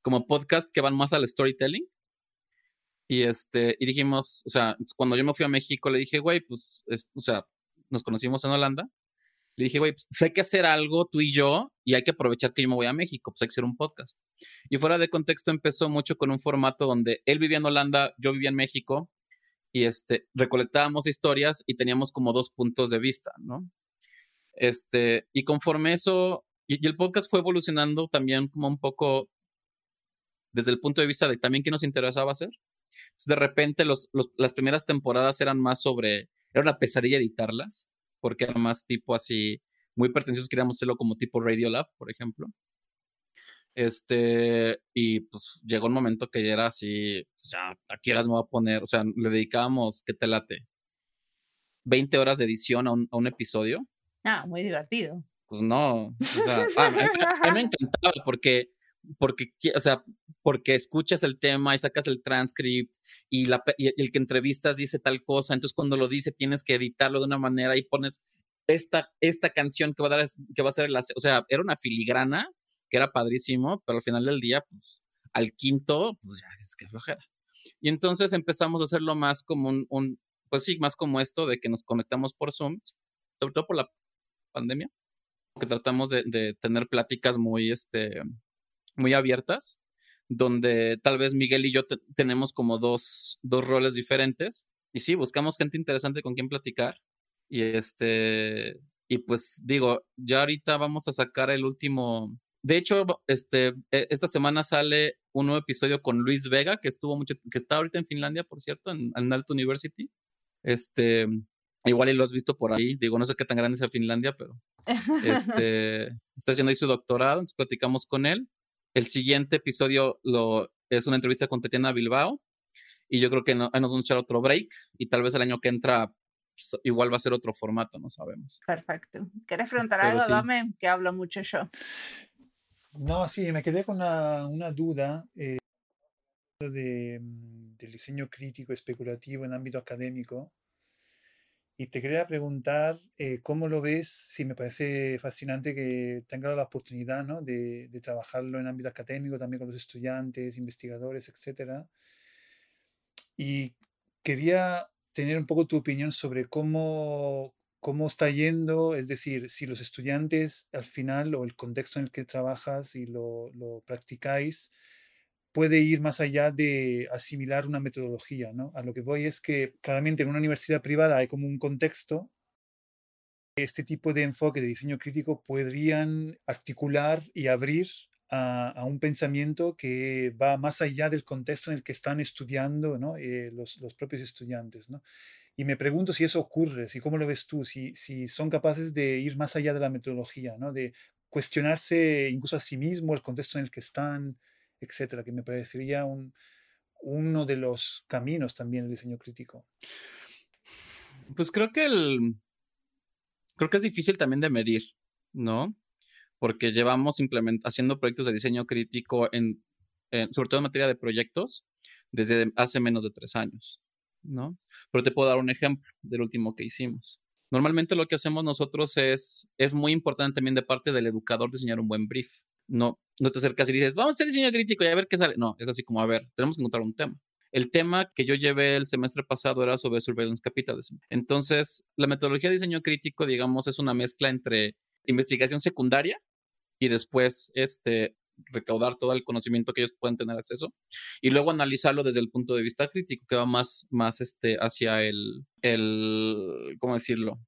como podcasts que van más al storytelling. Y este, y dijimos, o sea, cuando yo me fui a México, le dije, güey, pues, o sea, nos conocimos en Holanda. Le dije, güey, pues hay que hacer algo tú y yo y hay que aprovechar que yo me voy a México, pues hay que hacer un podcast. Y fuera de contexto empezó mucho con un formato donde él vivía en Holanda, yo vivía en México y este, recolectábamos historias y teníamos como dos puntos de vista, ¿no? Este, y conforme eso, y, el podcast fue evolucionando también como un poco desde el punto de vista de también qué nos interesaba hacer. De repente los, las primeras temporadas eran más sobre, era una pesadilla editarlas, porque era más tipo así, muy pretenciosos, queríamos hacerlo como tipo Radio Lab, por ejemplo. Este, y pues llegó un momento que ya era así, pues, ya, aquí eras me voy a poner, o sea, le dedicábamos, ¿qué te late? 20 horas de edición a un, a un episodio. Ah, muy divertido. Pues no, o sea, a, mí, me encantaba porque, porque, o sea, porque escuchas el tema y sacas el transcript y, la, y el que entrevistas dice tal cosa, entonces cuando lo dice tienes que editarlo de una manera y pones esta, esta canción que va a dar, que va a ser la, o sea, era una filigrana que era padrísimo, pero al final del día, pues al quinto, pues ya es que flojera. Y entonces empezamos a hacerlo más como un, pues sí, más como esto de que nos conectamos por Zoom, sobre todo por la pandemia, que tratamos de, tener pláticas muy, este, muy abiertas, donde tal vez Miguel y yo tenemos como dos, dos roles diferentes. Y sí, buscamos gente interesante con quien platicar. Y este, y pues digo, ya ahorita vamos a sacar el último, de hecho, este, e, esta semana sale un nuevo episodio con Luis Vega, que estuvo mucho, que está ahorita en Finlandia, por cierto, en, en Alto University. Este, igual y lo has visto por ahí. Digo, no sé qué tan grande sea Finlandia, pero este, está haciendo ahí su doctorado, entonces platicamos con él. El siguiente episodio lo, es una entrevista con Tatiana Bilbao. Y yo creo que no, nos vamos a echar otro break. Y tal vez el año que entra pues, igual va a ser otro formato, no sabemos. Perfecto. ¿Quieres preguntar algo? Dame, que hablo mucho yo. No, sí, me quedé con una, duda eh, de, mm, del diseño crítico especulativo en ámbito académico. Y te quería preguntar eh, cómo lo ves, si me parece fascinante que tengas la oportunidad ¿no? de, de, trabajarlo en ámbito académico, también con los estudiantes, investigadores, etc. Y quería tener un poco tu opinión sobre cómo, cómo está yendo, es decir, si los estudiantes al final o el contexto en el que trabajas y lo, practicáis puede ir más allá de asimilar una metodología, ¿no? A lo que voy es que claramente en una universidad privada hay como un contexto este tipo de enfoque de diseño crítico podrían articular y abrir a, a, un pensamiento que va más allá del contexto en el que están estudiando ¿no? Eh, los, los, propios estudiantes. ¿no? Y me pregunto si eso ocurre, si cómo lo ves tú, si, si son capaces de ir más allá de la metodología, ¿no? de cuestionarse incluso a sí mismo el contexto en el que están, etcétera, que me parecería un, uno de los caminos también del diseño crítico. Pues creo que el creo que es difícil también de medir, ¿no? Porque llevamos haciendo proyectos de diseño crítico en, sobre todo en materia de proyectos desde hace menos de tres años. ¿No? Pero te puedo dar un ejemplo del último que hicimos. Normalmente lo que hacemos nosotros es, es muy importante también de parte del educador diseñar un buen brief. No, no te acercas y dices, vamos a hacer diseño crítico y a ver qué sale. No, es así como, a ver, tenemos que encontrar un tema. El tema que yo llevé el semestre pasado era sobre surveillance capitalism. Entonces, la metodología de diseño crítico, digamos, es una mezcla entre investigación secundaria y después este, recaudar todo el conocimiento que ellos pueden tener acceso y luego analizarlo desde el punto de vista crítico, que va más, más este, hacia el, el, ¿cómo decirlo?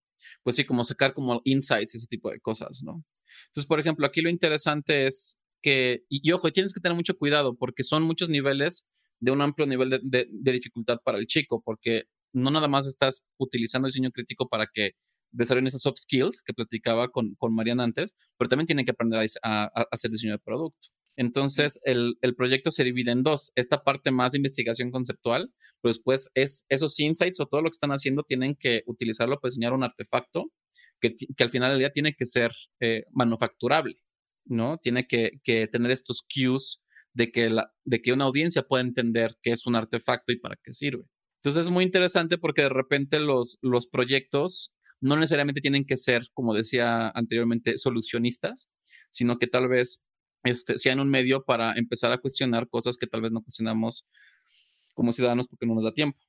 Pues sí, como sacar como insights, ese tipo de cosas, ¿no? Entonces, por ejemplo, aquí lo interesante es que, y, ojo, tienes que tener mucho cuidado porque son muchos niveles de un amplio nivel de, de, de dificultad para el chico, porque no nada más estás utilizando diseño crítico para que desarrollen esas soft skills que platicaba con, con Mariana antes, pero también tienen que aprender a, hacer diseño de producto. Entonces, el, el, proyecto se divide en dos. Esta parte más de investigación conceptual, pero después es esos insights o todo lo que están haciendo tienen que utilizarlo para diseñar un artefacto que, que al final del día tiene que ser eh, manufacturable, ¿no? Tiene que, que, tener estos cues de que, la, de que una audiencia pueda entender qué es un artefacto y para qué sirve. Entonces es muy interesante porque de repente los, los proyectos no necesariamente tienen que ser, como decía anteriormente, solucionistas, sino que tal vez este, sean un medio para empezar a cuestionar cosas que tal vez no cuestionamos como ciudadanos porque no nos da tiempo.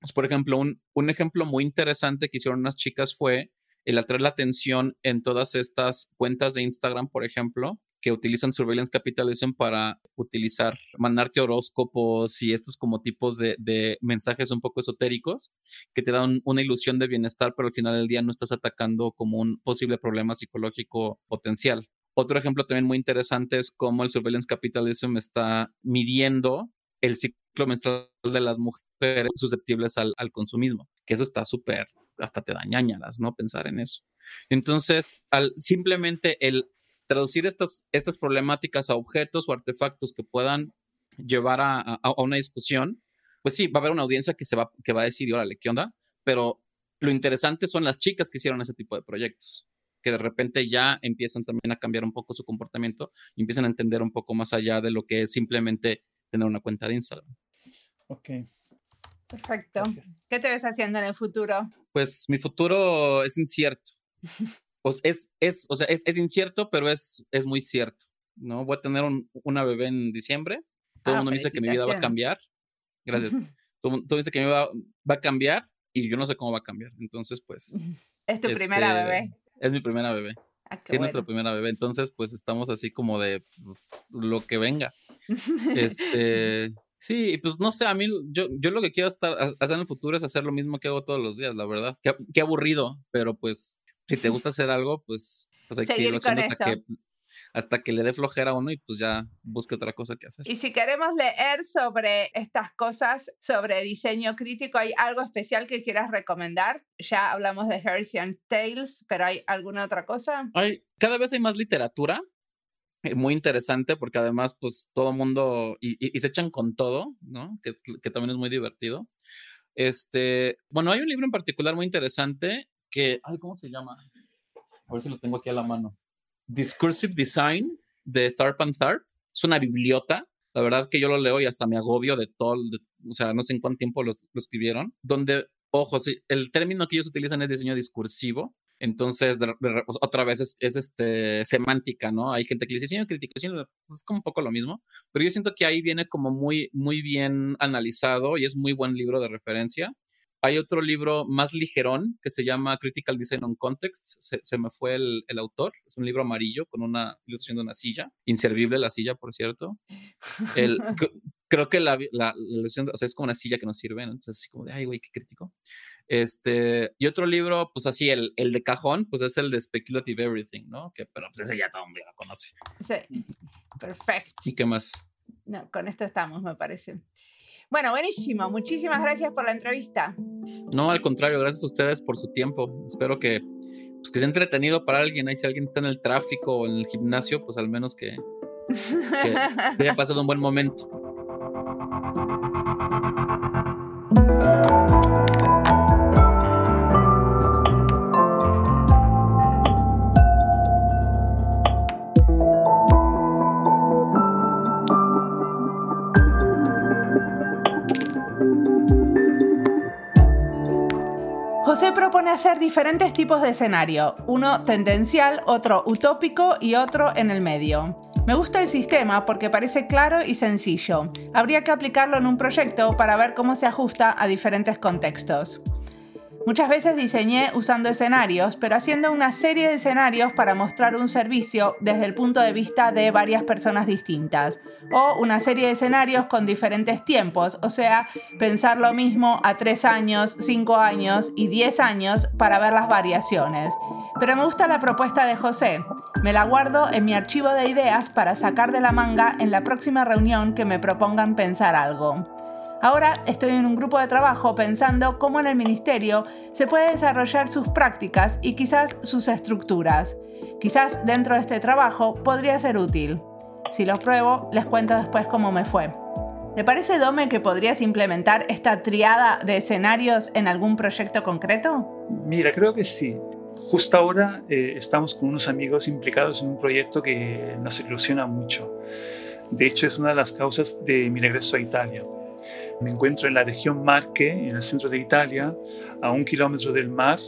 Pues, por ejemplo, un, un ejemplo muy interesante que hicieron unas chicas fue el atraer la atención en todas estas cuentas de Instagram, por ejemplo, que utilizan surveillance capitalism para utilizar, mandarte horóscopos y estos como tipos de, mensajes un poco esotéricos que te dan una ilusión de bienestar, pero al final del día no estás atacando como un posible problema psicológico potencial. Otro ejemplo también muy interesante es cómo el surveillance capitalism está midiendo el ciclo menstrual de las mujeres susceptibles al, consumismo, que eso está súper, hasta te da ñañaras, ¿no? Pensar en eso. Entonces, al simplemente el traducir estas, estas problemáticas a objetos o artefactos que puedan llevar a, a, una discusión, pues sí, va a haber una audiencia que, se va, que va a decir, órale, ¿qué onda? Pero lo interesante son las chicas que hicieron ese tipo de proyectos, que de repente ya empiezan también a cambiar un poco su comportamiento y empiezan a entender un poco más allá de lo que es simplemente tener una cuenta de Instagram. Ok. Perfecto. ¿Qué te ves haciendo en el futuro? Pues mi futuro es incierto. Pues es, es, o sea, es, es, incierto, pero es, es muy cierto. ¿no? Voy a tener una bebé en diciembre. Todo el ah, mundo dice que mi vida va a cambiar. Gracias. todo el mundo dice que mi vida va, a cambiar y yo no sé cómo va a cambiar. Entonces, pues. Es tu primera este, bebé. Es mi primera bebé. Ah, es nuestra primera bebé. Entonces, pues estamos así como de pues, lo que venga. este. Sí, pues no sé, a mí, yo, yo lo que quiero estar, hacer en el futuro es hacer lo mismo que hago todos los días, la verdad. Qué, qué aburrido, pero pues si te gusta hacer algo, pues, pues hay que irlo haciendo hasta que, hasta que le dé flojera a uno y pues ya busque otra cosa que hacer. Y si queremos leer sobre estas cosas, sobre diseño crítico, ¿hay algo especial que quieras recomendar? Ya hablamos de Hershey Tales, pero ¿hay alguna otra cosa? Hay, cada vez hay más literatura, eh, muy interesante porque además pues todo mundo y, y, se echan con todo, ¿no? Que, que, también es muy divertido. Este, bueno, hay un libro en particular muy interesante que, ay, ¿cómo se llama? A ver si lo tengo aquí a la mano. Discursive Design de Tharp and Tharp. Es una bibliota. La verdad que yo lo leo y hasta me agobio de todo, o sea, no sé en cuánto tiempo lo, escribieron, donde, ojo, sí, el término que ellos utilizan es diseño discursivo, entonces, otra vez es, este, semántica, ¿no? Hay gente que dice diseño crítico, es como un poco lo mismo, pero yo siento que ahí viene como muy, muy bien analizado y es muy buen libro de referencia. Hay otro libro más ligerón que se llama Critical Design on Context. Se, me fue el, el, autor. Es un libro amarillo con una ilustración de una silla. Inservible la silla, por cierto. El, creo que la, la, ilustración, o sea, es como una silla que nos sirve. ¿no? Entonces, así como de, ay, güey, qué crítico. Este, y otro libro, pues así, el, el de cajón, pues es el de Speculative Everything, ¿no? Que, pero pues ese ya todo el mundo lo conoce. Sí, perfecto. ¿Y qué más? No, con esto estamos, me parece. Bueno, buenísimo. Muchísimas gracias por la entrevista. No, al contrario, gracias a ustedes por su tiempo. Espero que, pues, que sea entretenido para alguien. Ahí si alguien está en el tráfico o en el gimnasio, pues al menos que, que haya pasado un buen momento. Propone hacer diferentes tipos de escenario, uno tendencial, otro utópico y otro en el medio. Me gusta el sistema porque parece claro y sencillo. Habría que aplicarlo en un proyecto para ver cómo se ajusta a diferentes contextos. Muchas veces diseñé usando escenarios, pero haciendo una serie de escenarios para mostrar un servicio desde el punto de vista de varias personas distintas. O una serie de escenarios con diferentes tiempos, o sea, pensar lo mismo a 3 años, 5 años y 10 años para ver las variaciones. Pero me gusta la propuesta de José. Me la guardo en mi archivo de ideas para sacar de la manga en la próxima reunión que me propongan pensar algo. Ahora estoy en un grupo de trabajo pensando cómo en el ministerio se puede desarrollar sus prácticas y quizás sus estructuras. Quizás dentro de este trabajo podría ser útil. Si lo pruebo, les cuento después cómo me fue. ¿Te parece, Dome, que podrías implementar esta triada de escenarios en algún proyecto concreto? Mira, creo que sí. Justo ahora eh, estamos con unos amigos implicados en un proyecto que nos ilusiona mucho. De hecho, es una de las causas de mi regreso a Italia. Me encuentro en la región Marche, en el centro de Italia, a un kilómetro del mar,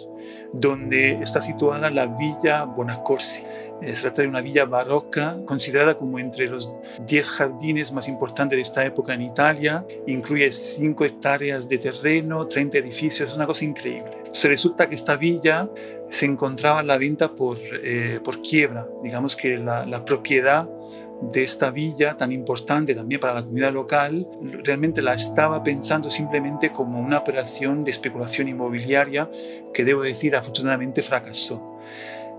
donde está situada la Villa Bonacorsi. Se trata de una villa barroca, considerada como entre los 10 jardines más importantes de esta época en Italia. Incluye 5 hectáreas de terreno, 30 edificios, es una cosa increíble. Se resulta que esta villa se encontraba a la venta por, eh, por quiebra. Digamos que la, la propiedad de esta villa tan importante también para la comunidad local, realmente la estaba pensando simplemente como una operación de especulación inmobiliaria que debo decir afortunadamente fracasó.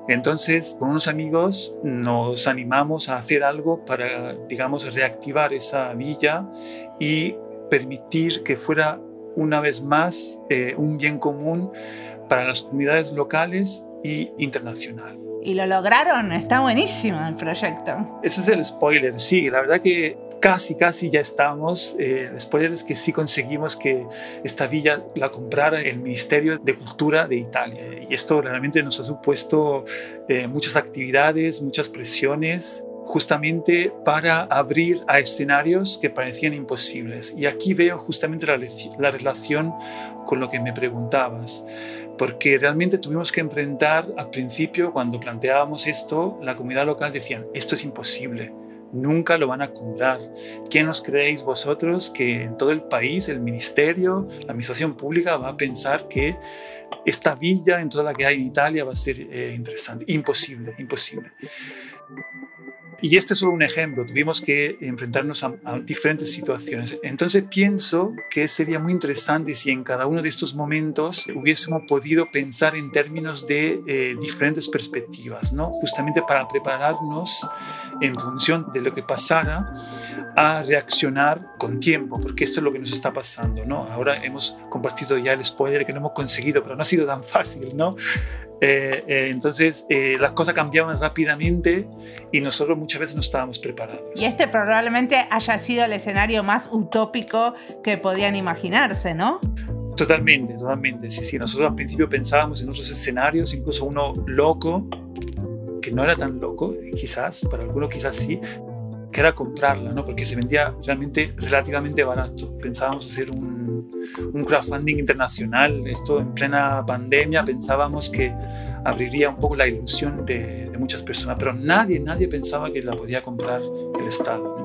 Entonces, con unos amigos nos animamos a hacer algo para, digamos, reactivar esa villa y permitir que fuera una vez más eh, un bien común para las comunidades locales y internacional. Y lo lograron, está buenísimo el proyecto. Ese es el spoiler, sí, la verdad que casi, casi ya estamos. Eh, el spoiler es que sí conseguimos que esta villa la comprara el Ministerio de Cultura de Italia. Y esto realmente nos ha supuesto eh, muchas actividades, muchas presiones justamente para abrir a escenarios que parecían imposibles. Y aquí veo justamente la, la, relación con lo que me preguntabas, porque realmente tuvimos que enfrentar al principio, cuando planteábamos esto, la comunidad local decían, esto es imposible, nunca lo van a cobrar. ¿Quién os creéis vosotros que en todo el país el ministerio, la administración pública va a pensar que esta villa en toda la que hay en Italia va a ser eh, interesante? Imposible, imposible. Y este es solo un ejemplo, tuvimos que enfrentarnos a, diferentes situaciones. Entonces pienso que sería muy interesante si en cada uno de estos momentos hubiésemos podido pensar en términos de eh, diferentes perspectivas, ¿no? justamente para prepararnos en función de lo que pasara a reaccionar con tiempo, porque esto es lo que nos está pasando. ¿no? Ahora hemos compartido ya el spoiler que no hemos conseguido, pero no ha sido tan fácil. ¿no? Eh, eh, entonces eh, las cosas cambiaban rápidamente y nosotros muchas veces no estábamos preparados. Y este probablemente haya sido el escenario más utópico que podían imaginarse, ¿no? Totalmente, totalmente. Sí, sí. Nosotros al principio pensábamos en otros escenarios, incluso uno loco, que no era tan loco, quizás, para algunos quizás sí, que era comprarla, ¿no? Porque se vendía realmente relativamente barato. Pensábamos hacer un un crowdfunding internacional. Esto en plena pandemia pensábamos que abriría un poco la ilusión de, muchas personas, pero nadie, nadie pensaba que la podía comprar el Estado.